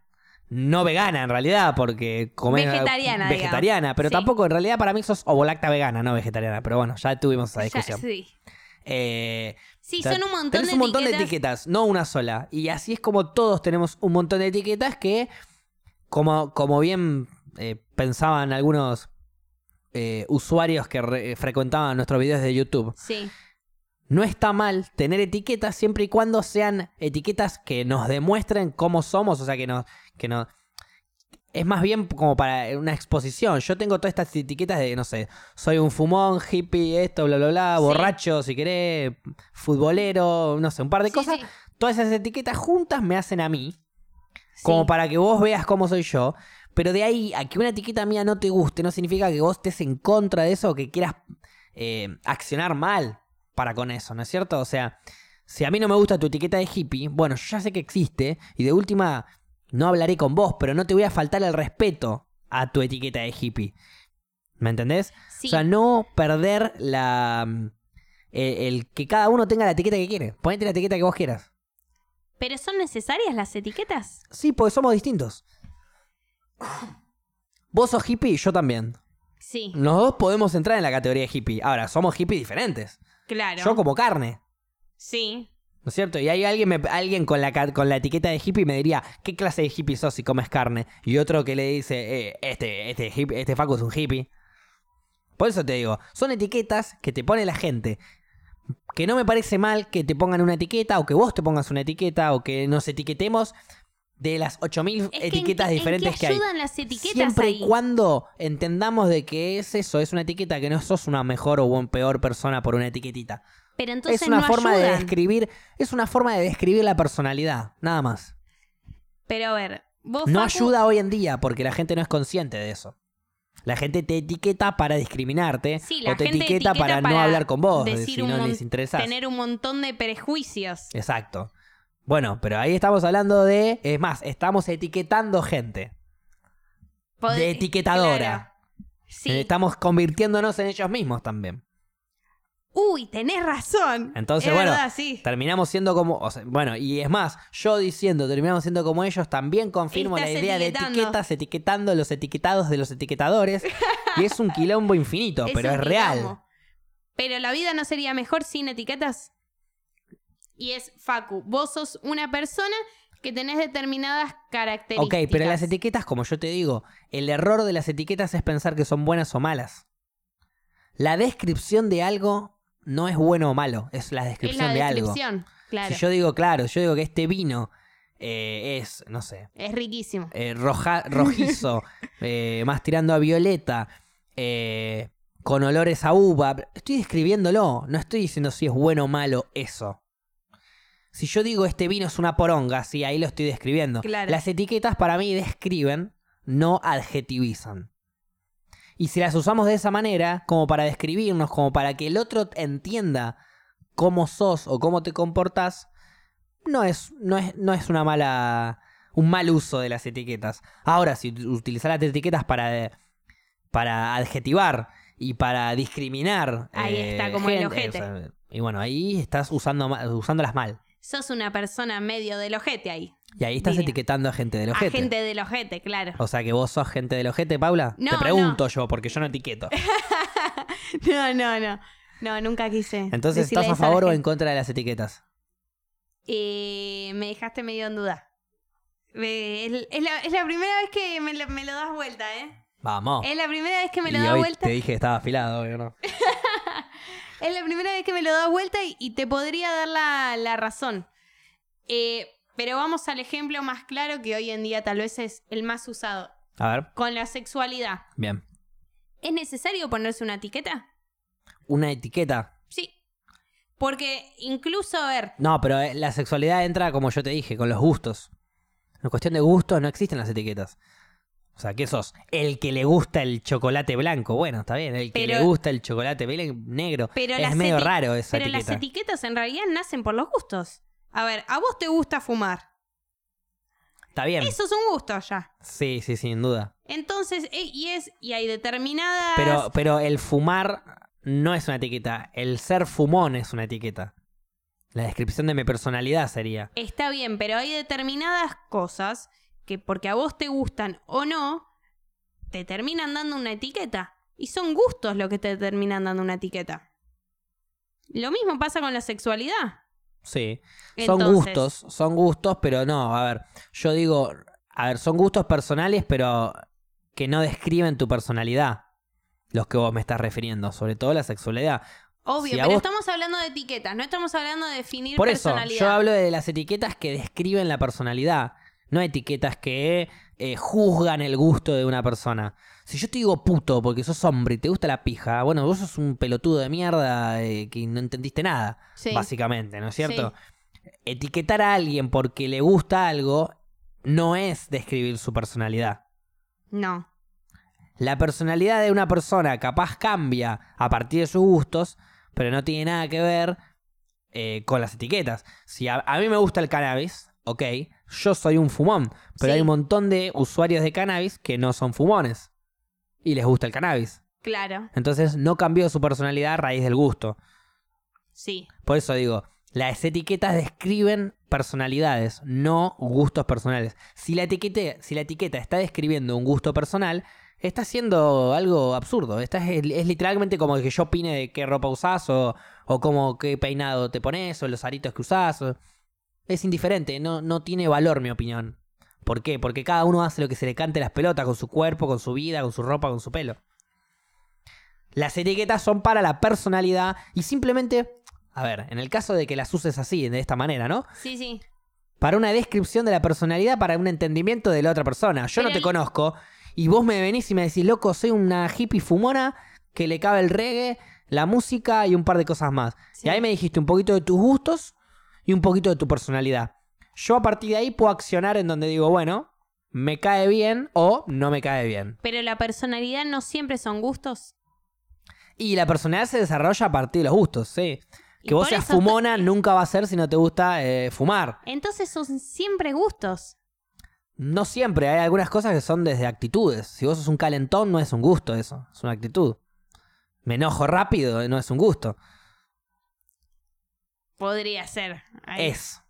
No vegana en realidad, porque comés Vegetariana, vegetariana, digamos. pero Sí. tampoco en realidad para mí sos ovolacta vegana, no vegetariana. Pero bueno, ya tuvimos esa Ya, discusión. sí. Eh, Sí, o sea, son un montón tenés de un montón etiquetas. de etiquetas, no una sola. Y así es como todos tenemos un montón de etiquetas que, como, como bien eh, pensaban algunos eh, usuarios que re- frecuentaban nuestros videos de YouTube, Sí. no está mal tener etiquetas siempre y cuando sean etiquetas que nos demuestren cómo somos, o sea, que nos... Que nos es más bien como para una exposición. Yo tengo todas estas etiquetas de, no sé, soy un fumón, hippie, esto, bla, bla, bla, Sí. borracho, si querés, futbolero, no sé, un par de Sí, cosas. sí. Todas esas etiquetas juntas me hacen a mí, como para que vos veas cómo soy yo. Pero de ahí a que una etiqueta mía no te guste, no significa que vos estés en contra de eso o que quieras eh, accionar mal. para con eso, ¿no es cierto? O sea, si a mí no me gusta tu etiqueta de hippie, bueno, yo ya sé que existe y de última no hablaré con vos, pero no te voy a faltar el respeto a tu etiqueta de hippie. ¿Me entendés? Sí. O sea, no perder la... mm, El, el que cada uno tenga la etiqueta que quiere. Ponete la etiqueta que vos quieras. ¿Pero son necesarias las etiquetas? Sí, porque somos distintos. Vos sos hippie y yo también. Sí, Los dos podemos entrar en la categoría de hippie. Ahora, somos hippies diferentes. claro. Yo como carne. Sí. ¿No es cierto? Y hay alguien, me- alguien con, la, con la etiqueta de hippie me diría, ¿qué clase de hippie sos si comes carne? Y otro que le dice, eh, este, este, hippie- este Facu es un hippie. Por eso te digo, son etiquetas que te pone la gente. Que no me parece mal que te pongan una etiqueta, o que vos te pongas una etiqueta, o que nos etiquetemos de las 8000 Es que ¿en etiquetas qué- en diferentes qué que hay. ayudan las etiquetas Siempre ahí? y cuando entendamos de que es eso, es una etiqueta, que no sos una mejor o buen- peor persona por una etiquetita. Pero entonces es una no forma de describir, es una forma de describir la personalidad, nada más. Pero a ver, vos No Facu, ayuda hoy en día porque la gente no es consciente de eso. La gente te etiqueta para discriminarte Sí, la o te gente etiqueta, etiqueta para, no hablar con vos decir si no les interesa. tener un montón de prejuicios. Exacto. Bueno, pero ahí estamos hablando de, es más, estamos etiquetando gente. Pod- De etiquetadora. Claro. Sí. Estamos convirtiéndonos en ellos mismos también. Uy, tenés razón. Entonces, Es bueno, verdad, sí. Terminamos siendo como. o sea, bueno, y es más, yo diciendo terminamos siendo como ellos, también confirmo la idea de etiquetas, etiquetando los etiquetados de los etiquetadores. y es un quilombo infinito, pero es real. quilombo. Pero la vida no sería mejor sin etiquetas. Y es Facu, vos sos una persona que tenés determinadas características. Ok, pero las etiquetas, como yo te digo, el error de las etiquetas es pensar que son buenas o malas. La descripción de algo no es bueno o malo, es la es descripción la de algo. descripción, claro. Si yo digo, claro, yo digo que este vino eh, es, no sé, Es riquísimo. eh, roja- rojizo, eh, más tirando a violeta, con olores a uva. Estoy describiéndolo, no estoy diciendo si es bueno o malo eso. Si yo digo este vino es una poronga, sí, ahí lo estoy describiendo. Claro. Las etiquetas para mí describen, no adjetivizan. Y si las usamos de esa manera, como para describirnos, como para que el otro entienda cómo sos o cómo te comportás, no es, no es, no es una mala. un mal uso de las etiquetas. Ahora, si ut- utilizar las etiquetas para, para adjetivar y para discriminar. Ahí eh, está, como el ojete. o sea, y bueno, ahí estás usando, usándolas mal. Sos una persona medio del ojete ahí. Y ahí estás etiquetando a gente del ojete. A gente del ojete, claro. O sea que vos sos gente del ojete, Paula. No, Te pregunto yo, porque yo no etiqueto. No, no, no. No, nunca quise. Entonces, ¿estás a favor o en contra de las etiquetas? Eh, me dejaste medio en duda. Eh, es, es la, es la primera vez que me lo, me lo das vuelta, ¿eh? Vamos. Es la primera vez que me lo y das hoy vuelta. te dije que estaba afilado, obvio, ¿no? Es la primera vez que me lo das vuelta y, y te podría dar la, la razón. Eh, pero vamos al ejemplo más claro que hoy en día tal vez es el más usado. A ver, Con la sexualidad. bien. ¿Es necesario ponerse una etiqueta? Una etiqueta. Sí. Porque incluso, a ver, No, pero eh, la sexualidad entra, como yo te dije, con los gustos. En cuestión de gustos no existen las etiquetas. O sea, ¿qué sos? El que le gusta el chocolate blanco. Bueno, está bien. El que Pero- le gusta el chocolate negro. pero es medio raro esa pero las etiqueta. etiquetas en realidad nacen por los gustos. A ver, a vos te gusta fumar. Está bien. Eso es un gusto ya. Sí, sí, sin duda. Entonces, eh, y es, y hay determinadas. Pero, pero el fumar no es una etiqueta. El ser fumón es una etiqueta. La descripción de mi personalidad sería. Está bien, pero hay determinadas cosas que porque a vos te gustan o no, te terminan dando una etiqueta. Y son gustos lo que te terminan dando una etiqueta. Lo mismo pasa con la sexualidad. Sí. Son Entonces- gustos, son gustos, pero no, a ver, yo digo, a ver, son gustos personales, pero que no describen tu personalidad. Los que vos me estás refiriendo, sobre todo la sexualidad. Obvio, Si pero vos- estamos hablando de etiquetas, no estamos hablando de definir Por eso, personalidad. yo hablo de las etiquetas que describen la personalidad, no etiquetas que eh, juzgan el gusto de una persona. Si yo te digo puto porque sos hombre y te gusta la pija, bueno, vos sos un pelotudo de mierda eh, que no entendiste nada, Sí. básicamente, ¿no es cierto? Etiquetar a alguien porque le gusta algo no es describir su personalidad. No. La personalidad de una persona capaz cambia a partir de sus gustos, pero no tiene nada que ver eh, con las etiquetas. Si a, a mí me gusta el cannabis, ok, yo soy un fumón, pero Sí. hay un montón de usuarios de cannabis que no son fumones y les gusta el cannabis. Claro, Entonces no cambió su personalidad a raíz del gusto. sí. Por eso digo, las etiquetas describen personalidades, no gustos personales. Si la etiqueta, si la etiqueta está describiendo un gusto personal, está haciendo algo absurdo. Es, es literalmente como que yo opine de qué ropa usás o, o cómo qué peinado te pones o los aritos que usás. o- Es indiferente, no, no tiene valor mi opinión. ¿Por qué? Porque cada uno hace lo que se le cante las pelotas con su cuerpo, con su vida, con su ropa, con su pelo. Las etiquetas son para la personalidad y simplemente, a ver, en el caso de que las uses así, de esta manera, ¿no? Sí, sí. Para una descripción de la personalidad, para un entendimiento de la otra persona. Yo no te el- conozco y vos me venís y me decís, loco, soy una hippie fumona que le cabe el reggae, la música y un par de cosas más. Sí. Y ahí me dijiste un poquito de tus gustos y un poquito de tu personalidad. Yo a partir de ahí puedo accionar en donde digo, bueno, me cae bien o no me cae bien. Pero la personalidad no siempre son gustos. Y la personalidad se desarrolla a partir de los gustos, sí. Que vos seas fumona nunca va a ser si no te gusta eh, fumar. Entonces son siempre gustos. No siempre, hay algunas cosas que son desde actitudes. Si vos sos un calentón, no es un gusto eso, es una actitud. Me enojo rápido, no es un gusto. Podría ser. Ahí. Es.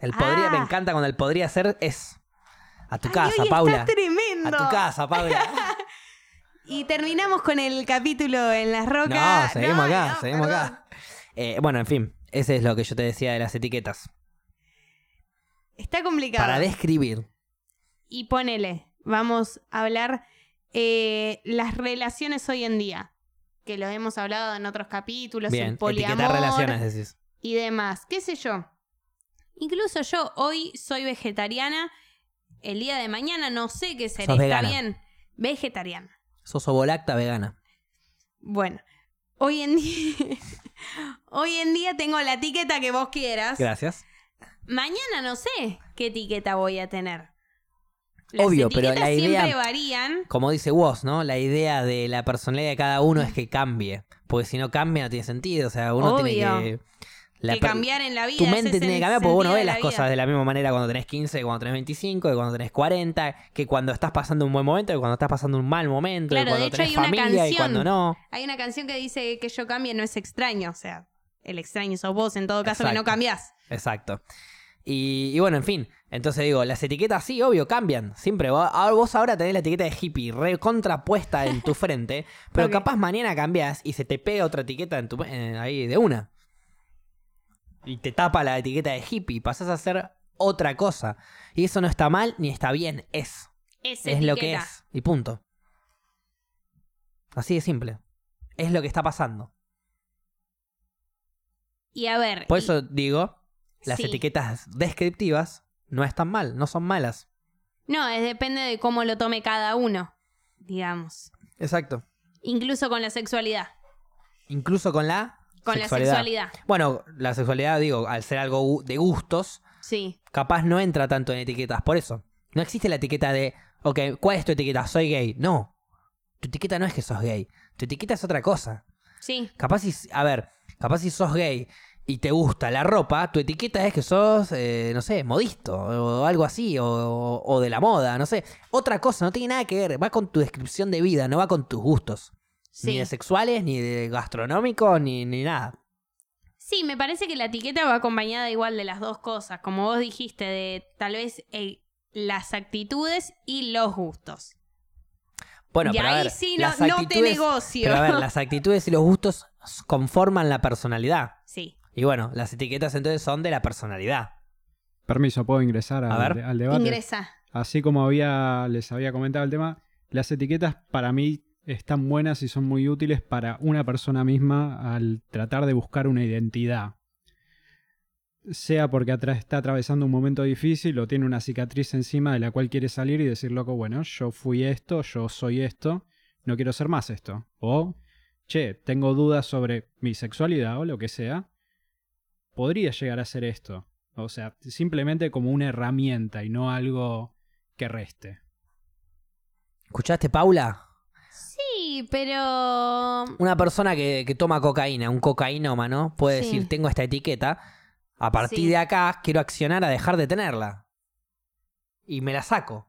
El podría, Ah. me encanta cuando el podría ser es. A tu Ay, casa, hoy Paula. Está tremendo. A tu casa, Paula. Y terminamos con el capítulo en las No, rocas. seguimos acá, no, seguimos perdón. acá. Eh, bueno, en fin, ese es lo que yo te decía de las etiquetas. Está complicado. Para describir. Y ponele, vamos a hablar eh, las relaciones hoy en día. Que lo hemos hablado en otros capítulos. Bien, el poliamor relaciones, decís. y demás. ¿Qué sé yo? Incluso yo hoy soy vegetariana. El día de mañana no sé qué seré. Sos Está vegana. bien. Vegetariana. Sos ovolacta vegana. Bueno, hoy en día. hoy en día tengo la etiqueta que vos quieras. Gracias. Mañana no sé qué etiqueta voy a tener. Las Obvio, pero la idea- siempre varían. Como dice vos, ¿no? La idea de la personalidad de cada uno es que cambie. Porque si no cambia no tiene sentido. O sea, uno tiene que... la que cambiar en la vida. Tu mente tiene que cambiar porque uno sentido ve de la las vida. cosas de la misma manera cuando tenés 15, que cuando tenés 25, que cuando tenés 40, que cuando estás pasando un buen momento, que cuando estás pasando un mal momento, Claro, que cuando de hecho tenés hay una familia y canción. cuando no. Hay una canción que dice que yo cambie no es extraño. O sea, el extraño sos vos en todo caso que no cambiás. Exacto. Y, y bueno, en fin. Entonces digo, las etiquetas sí, obvio, cambian. Siempre. Vos ahora, vos ahora tenés la etiqueta de hippie re contrapuesta en tu frente, pero capaz mañana cambias y se te pega otra etiqueta en tu, ahí de una. Y te tapa la etiqueta de hippie, pasás a hacer otra cosa. Y eso no está mal ni está bien, es. Es, Es lo que es. Y punto. Así de simple. Es lo que está pasando. Y a ver. Por y- eso digo, las Sí. etiquetas descriptivas no están mal, no son malas. No, es depende de cómo lo tome cada uno, digamos. Exacto. Incluso con la sexualidad. Incluso con la Con sexualidad. la sexualidad. Bueno, la sexualidad, digo, al ser algo de gustos, Sí. capaz no entra tanto en etiquetas. Por eso, no existe la etiqueta de, ok, ¿cuál es tu etiqueta? Soy gay. No. Tu etiqueta no es que sos gay. Tu etiqueta es otra cosa. Sí. Capaz si, a ver, capaz si sos gay y te gusta la ropa, tu etiqueta es que sos, eh, no sé, modisto o algo así, o, o de la moda, no sé. Otra cosa, no tiene nada que ver, va con tu descripción de vida, no va con tus gustos. Ni de sexuales, ni de gastronómicos, ni, ni nada. Sí, me parece que la etiqueta va acompañada igual de las dos cosas, como vos dijiste, de tal vez eh, las actitudes y los gustos. Bueno, y pero a ahí ver, sí no, las no te negocio. Pero a ver, las actitudes y los gustos conforman la personalidad. Sí. Y bueno, las etiquetas entonces son de la personalidad. Permiso, puedo ingresar A al, ver. al debate. Ingresa. Así como había, les había comentado el tema, las etiquetas para mí están buenas y son muy útiles para una persona misma al tratar de buscar una identidad. Sea porque está atravesando un momento difícil o tiene una cicatriz encima de la cual quiere salir y decir, loco, bueno, yo fui esto, yo soy esto, no quiero ser más esto. O, che, tengo dudas sobre mi sexualidad o lo que sea, podría llegar a ser esto. O sea, simplemente como una herramienta y no algo que reste. ¿Escuchaste, Paula? Sí, pero. Una persona que, que toma cocaína, un cocainómano, puede Sí. decir, tengo esta etiqueta, a partir Sí. de acá quiero accionar a dejar de tenerla. Y me la saco.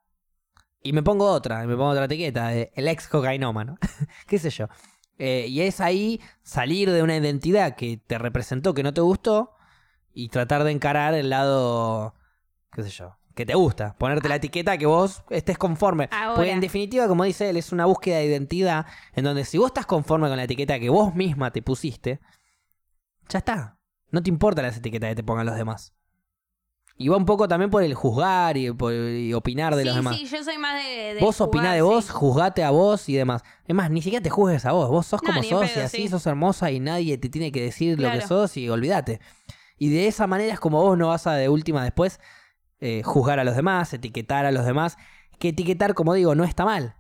Y me pongo otra, y me pongo otra etiqueta, el ex cocainómano. ¿Qué sé yo? Eh, y es ahí salir de una identidad que te representó, que no te gustó, y tratar de encarar el lado, qué sé yo, que te gusta. Ponerte la etiqueta que vos estés conforme. Ahora. Porque en definitiva, como dice él, es una búsqueda de identidad en donde si vos estás conforme con la etiqueta que vos misma te pusiste, ya está. No te importa las etiquetas que te pongan los demás. Y va un poco también por el juzgar y, por- y opinar de sí, los demás. sí, yo soy más de. de Vos jugar, opinás de sí. vos, juzgate a vos y demás. Es más, ni siquiera te juzgues a vos. Vos sos No, como sos y así sí. sos hermosa y nadie te tiene que decir lo que sos y olvídate. Y de esa manera es como vos no vas a de última después eh, juzgar a los demás, etiquetar a los demás. Que etiquetar, como digo, no está mal.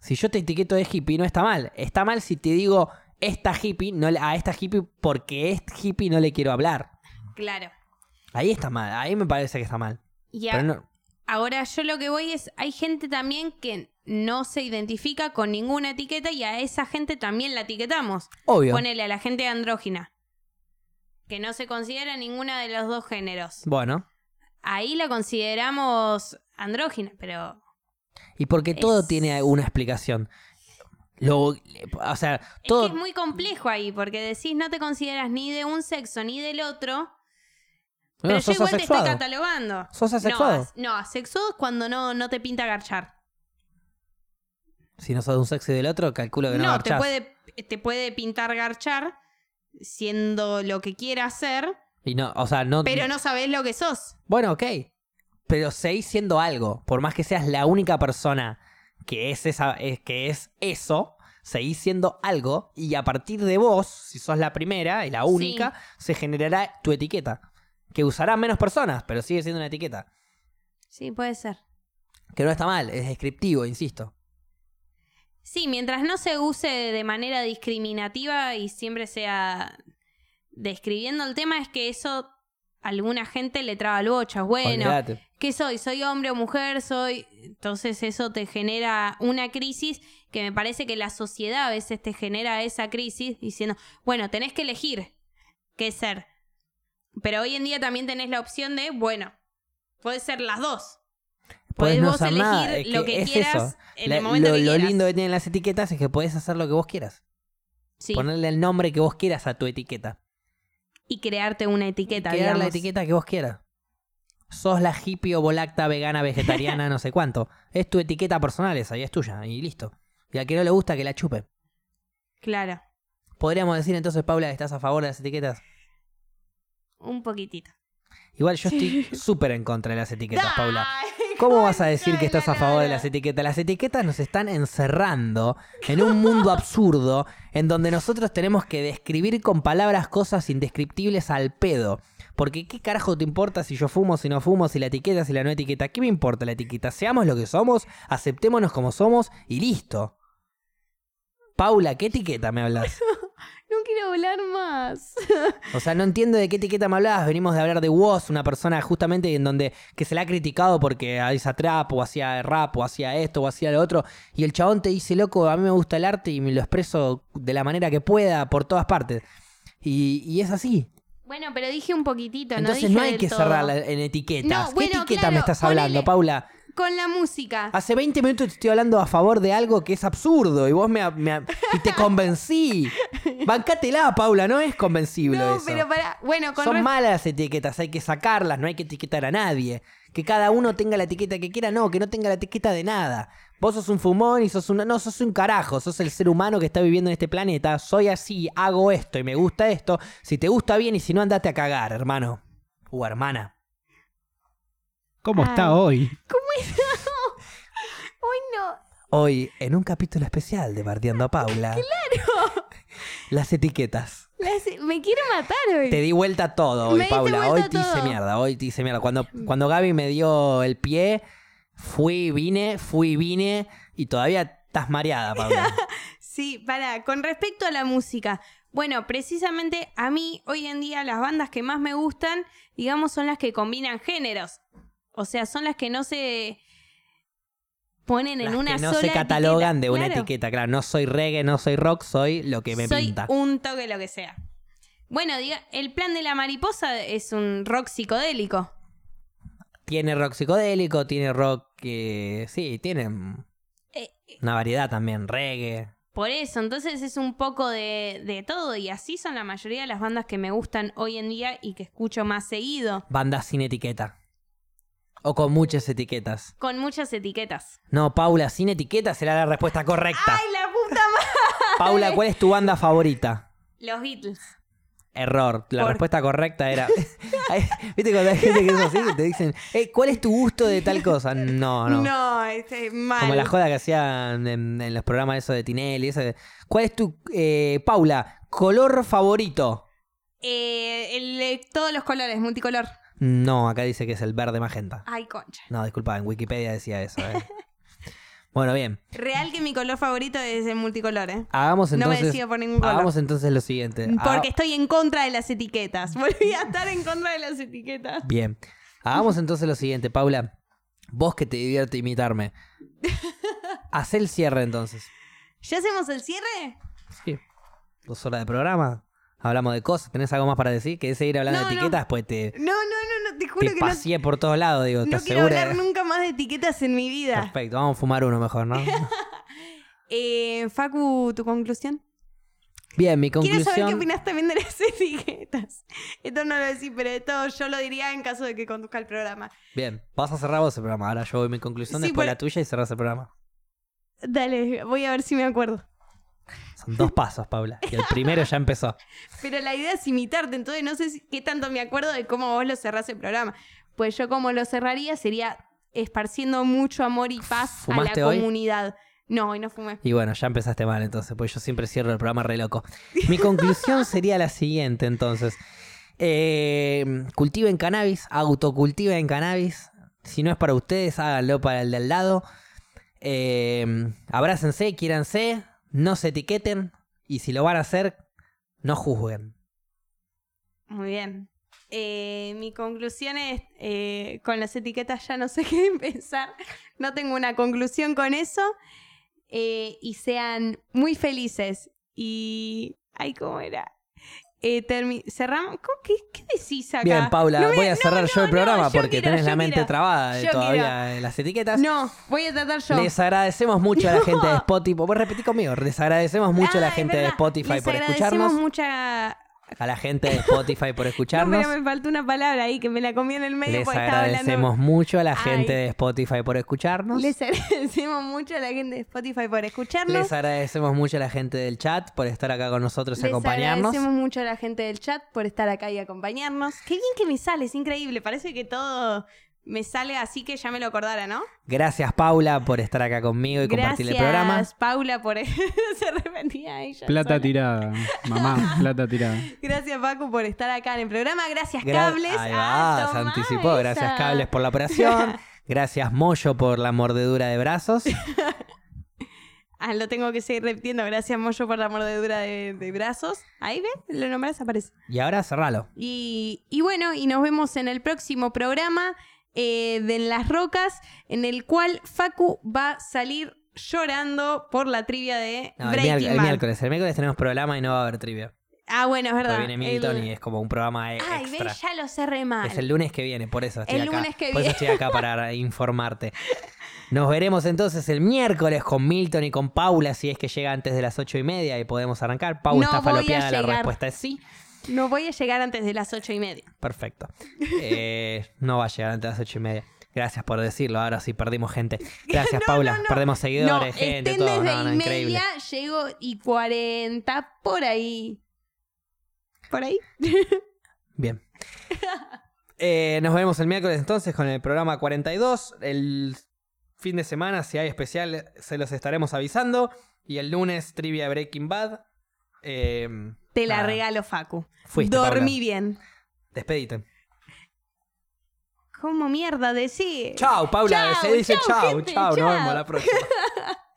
Si yo te etiqueto de hippie, no está mal. Está mal si te digo esta hippie, no, a esta hippie porque es hippie no le quiero hablar. Claro. Ahí está mal, ahí me parece que está mal. Y a- Pero no, ahora yo lo que voy es. Hay gente también que no se identifica con ninguna etiqueta y a esa gente también la etiquetamos. obvio. Ponele a la gente andrógina. Que no se considera ninguna de los dos géneros. Bueno, Ahí la consideramos andrógina, pero. y porque todo Es- tiene una explicación. Lo, o sea, Es todo... que es muy complejo ahí, porque decís no te consideras ni de un sexo ni del otro. Pero No, yo sos igual te estoy catalogando. Sos No, asexuado. as- no, asexuado es cuando no, no te pinta garchar. Si no sos de un sexo y del otro, calculo que no, No, te puede, te puede pintar garchar siendo lo que quiera hacer, Y no, o sea, no... pero no sabes lo que sos. Bueno, ok. Pero seguís siendo algo. Por más que seas la única persona que es, esa, es, que es eso, seguís siendo algo. Y a partir de vos, si sos la primera y la única, se generará tu etiqueta. Que usarán menos personas, pero sigue siendo una etiqueta. Sí, puede ser. Que no está mal, es descriptivo, insisto. Sí, mientras no se use de manera discriminativa y siempre sea describiendo el tema, es que eso a alguna gente le traba el bocha. Bueno, Olvídate. ¿qué soy? ¿Soy hombre o mujer? Soy. Entonces eso te genera una crisis que me parece que la sociedad a veces te genera esa crisis diciendo, bueno, tenés que elegir qué ser. Pero hoy en día también tenés la opción de, bueno, puede ser las dos. Podés no vos elegir nada, lo que quieras eso. en La- el momento lo, que lo lindo que tienen las etiquetas es que podés hacer lo que vos quieras. Sí. Ponerle el nombre que vos quieras a tu etiqueta. Y crearte una etiqueta, Crear la etiqueta que vos quieras. Sos la hippie o volacta, vegana, vegetariana, no sé cuánto. Es tu etiqueta personal esa y es tuya y listo. Y al que no le gusta que la chupe. Claro, Podríamos decir entonces, Paula, que estás a favor de las etiquetas. un poquitito. Igual yo estoy súper en contra de las etiquetas, Paula. ¿Cómo vas a decir que estás a favor de las etiquetas? Las etiquetas nos están encerrando en un mundo absurdo en donde nosotros tenemos que describir con palabras cosas indescriptibles al pedo. Porque ¿qué carajo te importa si yo fumo, si no fumo, si la etiqueta, si la no etiqueta? ¿Qué me importa la etiqueta? Seamos lo que somos, aceptémonos como somos y listo. Paula, ¿qué etiqueta me hablas? No quiero hablar más. O sea, no entiendo de qué etiqueta me hablabas. Venimos de hablar de Woz, una persona justamente en donde que se la ha criticado porque hacía trap o hacía rap o hacía esto o hacía lo otro. Y el chabón te dice, loco, a mí me gusta el arte y me lo expreso de la manera que pueda por todas partes. Y, y es así. Bueno, pero dije un poquitito, Entonces no dije no, hay que todo. cerrarla en etiquetas. No, ¿Qué bueno, etiqueta claro, me estás ponele- hablando, Paula? Con la música. Hace 20 minutos te estoy hablando a favor de algo que es absurdo y vos me, me- y te convencí. Bancátela, Paula, no es convencible no, eso. pero para. Bueno, con Son malas las etiquetas, hay que sacarlas, no hay que etiquetar a nadie. Que cada uno tenga la etiqueta que quiera, no, que no tenga la etiqueta de nada. Vos sos un fumón y sos un... No, sos un carajo, sos el ser humano que está viviendo en este planeta. Soy así, hago esto y me gusta esto. Si te gusta bien y si no, andate a cagar, hermano. O hermana. ¿Cómo Ay. está hoy? Uy, no. Hoy, en un capítulo especial de Bardeando a Paula. ¡Claro! Las etiquetas. Las- Me quiero matar hoy. Te di vuelta todo hoy, Me Paula. Hoy te hice todo. mierda, hoy te hice mierda. Cuando, cuando Gaby me dio el pie, fui, vine, fui, vine y todavía estás mareada, Paula. Sí, para, con respecto a la música. Bueno, precisamente a mí hoy en día las bandas que más me gustan, digamos, son las que combinan géneros. O sea, son las que no se ponen en una que no sola se catalogan etiqueta. de una Claro. etiqueta, claro. No soy reggae, no soy rock, soy lo que me Soy pinta. un toque lo que sea. Bueno, diga, el plan de la mariposa es un rock psicodélico. Tiene rock psicodélico, tiene rock que. Sí, tiene Eh, una variedad también. Reggae. Por eso, entonces es un poco de, de todo y así son la mayoría de las bandas que me gustan hoy en día y que escucho más seguido, Bandas sin etiqueta. O con muchas etiquetas. con muchas etiquetas. No, Paula, sin etiqueta será la respuesta correcta. ¡Ay, la puta madre! Paula, ¿cuál es tu banda favorita? Los Beatles. Error. La Por- respuesta correcta era. ¿Viste cuando hay gente que es así? Te dicen, "Eh, ¿cuál es tu gusto de tal cosa? No, no. No, este es mal. Como la joda que hacían en, en los programas eso de Tinelli. Eso de- ¿Cuál es tu. eh, Paula, color favorito? Eh, el todos los colores, multicolor. No, acá dice que es el verde magenta. Ay, concha. No, disculpa, en Wikipedia decía eso. eh. bueno, bien. Real que mi color favorito es el multicolor, ¿eh? Hagamos no me entonces. decido por ningún color. hagamos entonces lo siguiente. Porque Haga- estoy en contra de las etiquetas. Volví a estar en contra de las etiquetas. Bien. Hagamos entonces lo siguiente, Paula. Vos que te divierte imitarme. Haz el cierre entonces. ¿Ya hacemos el cierre? Sí. Dos horas de programa. Hablamos de cosas. ¿Tenés algo más para decir? ¿Querés seguir hablando No, de no. etiquetas? Pues te, No, no, no, no, te juro te que no, paseé por todos lados, digo. no ¿Estás quiero segura? hablar nunca más de etiquetas en mi vida. Perfecto, vamos a fumar uno mejor, ¿no? Eh, Facu, ¿tu conclusión? Bien, mi Quiero saber qué conclusión. opinas también de las etiquetas. Esto no lo decís, pero esto yo lo diría en caso de que conduzca el programa. Bien, vas a cerrar vos el programa. Ahora yo voy mi conclusión, Sí, después por- la tuya y cerrás el programa. Dale, voy a ver si me acuerdo. Son dos pasos, Paula. Y el primero ya empezó. Pero la idea es imitarte, entonces no sé si- qué tanto me acuerdo de cómo vos lo cerrás el programa. Pues yo como lo cerraría sería esparciendo mucho amor y paz a la comunidad. No, hoy no fumé. Y bueno, ya empezaste mal entonces, pues yo siempre cierro el programa re loco. Mi conclusión sería la siguiente entonces. Eh, cultiven cannabis, autocultiven cannabis. Si no es para ustedes, háganlo para el del lado. Eh, abrácense, quiéranse, no se etiqueten. Y si lo van a hacer, no juzguen. Muy bien. Eh, mi conclusión es, eh, con las etiquetas ya no sé qué empezar. No tengo una conclusión con eso. Eh, y sean muy felices. Y... Ay, ¿cómo era? Eh, cerramos. ¿Cómo- qué, qué decís acá? Bien, Paula, No voy a cerrar no, yo el programa yo porque quiero, tenés la mente quiero. trabada de Yo todavía de las etiquetas. No, voy a tratar yo. Les agradecemos mucho a la gente de. Spotify. Vos repetí conmigo. Les agradecemos mucho a la gente de. Spotify Les por agradecemos escucharnos. mucha... A la gente de Spotify por No, escucharnos. pero me faltó una palabra ahí que me la comí en el medio Les agradecemos hablando. mucho a la Ay. gente de Spotify por escucharnos. Les agradecemos mucho a la gente de Spotify por escucharnos. Les agradecemos mucho a la gente del chat por estar acá con nosotros y Les acompañarnos. agradecemos mucho a la gente del chat por estar acá y acompañarnos. Qué bien que me sale, es increíble. Parece que todo me sale así que ya me lo acordara, ¿no? Gracias, Paula, por estar acá conmigo y compartir el Gracias, programa. Paula, por... Se arrepentía ella. Plata sola. tirada, mamá, plata tirada. Gracias, Paco, por estar acá en el programa. Gracias, Gra- Cables. Ahí Ah, se anticipó. Gracias. Cables, por la operación. Gracias, Moyo, por la mordedura de brazos. Ah, lo tengo que seguir repitiendo. Gracias, Moyo, por la mordedura de, de brazos. Ahí ven, lo nombrás, aparece. Y ahora cerralo. Y, y bueno, y nos vemos en el próximo programa eh, de En las Rocas, en el cual Facu va a salir llorando por la trivia de No, el, Breaking el Bad. miércoles. El miércoles tenemos programa y no va a haber trivia. Ah, bueno, es verdad. Porque viene Milton El- y es como un programa e- Ay, extra. ves, ya lo cerré mal. Es el lunes que viene, por eso estoy El acá. lunes que por eso viene. estoy acá para informarte. Nos veremos entonces el miércoles con Milton y con Paula, si es que llega antes de las ocho y media y podemos arrancar. Paula No está falopeada, la respuesta es sí. No voy a llegar antes de las ocho y media. Perfecto. Eh, no va a llegar antes de las ocho y media. Gracias por decirlo, ahora sí perdimos gente. Gracias, No, Paula. no, no. Perdemos seguidores, no, gente, todo. desde No, no, y increíble. media, llego y 40, por ahí. ¿Por ahí? Bien. Eh, nos vemos el miércoles entonces con el programa 42. El fin de semana, si hay especial, se los estaremos avisando. Y el lunes, trivia Breaking Bad. Eh, Te la nada. regalo, Facu. Fuiste, Dormí Paula. bien. Despedite. ¿Cómo mierda decís? Chao, Paula. Chao, se dice chao, chao. gente, Chao, nos chao. vemos la próxima.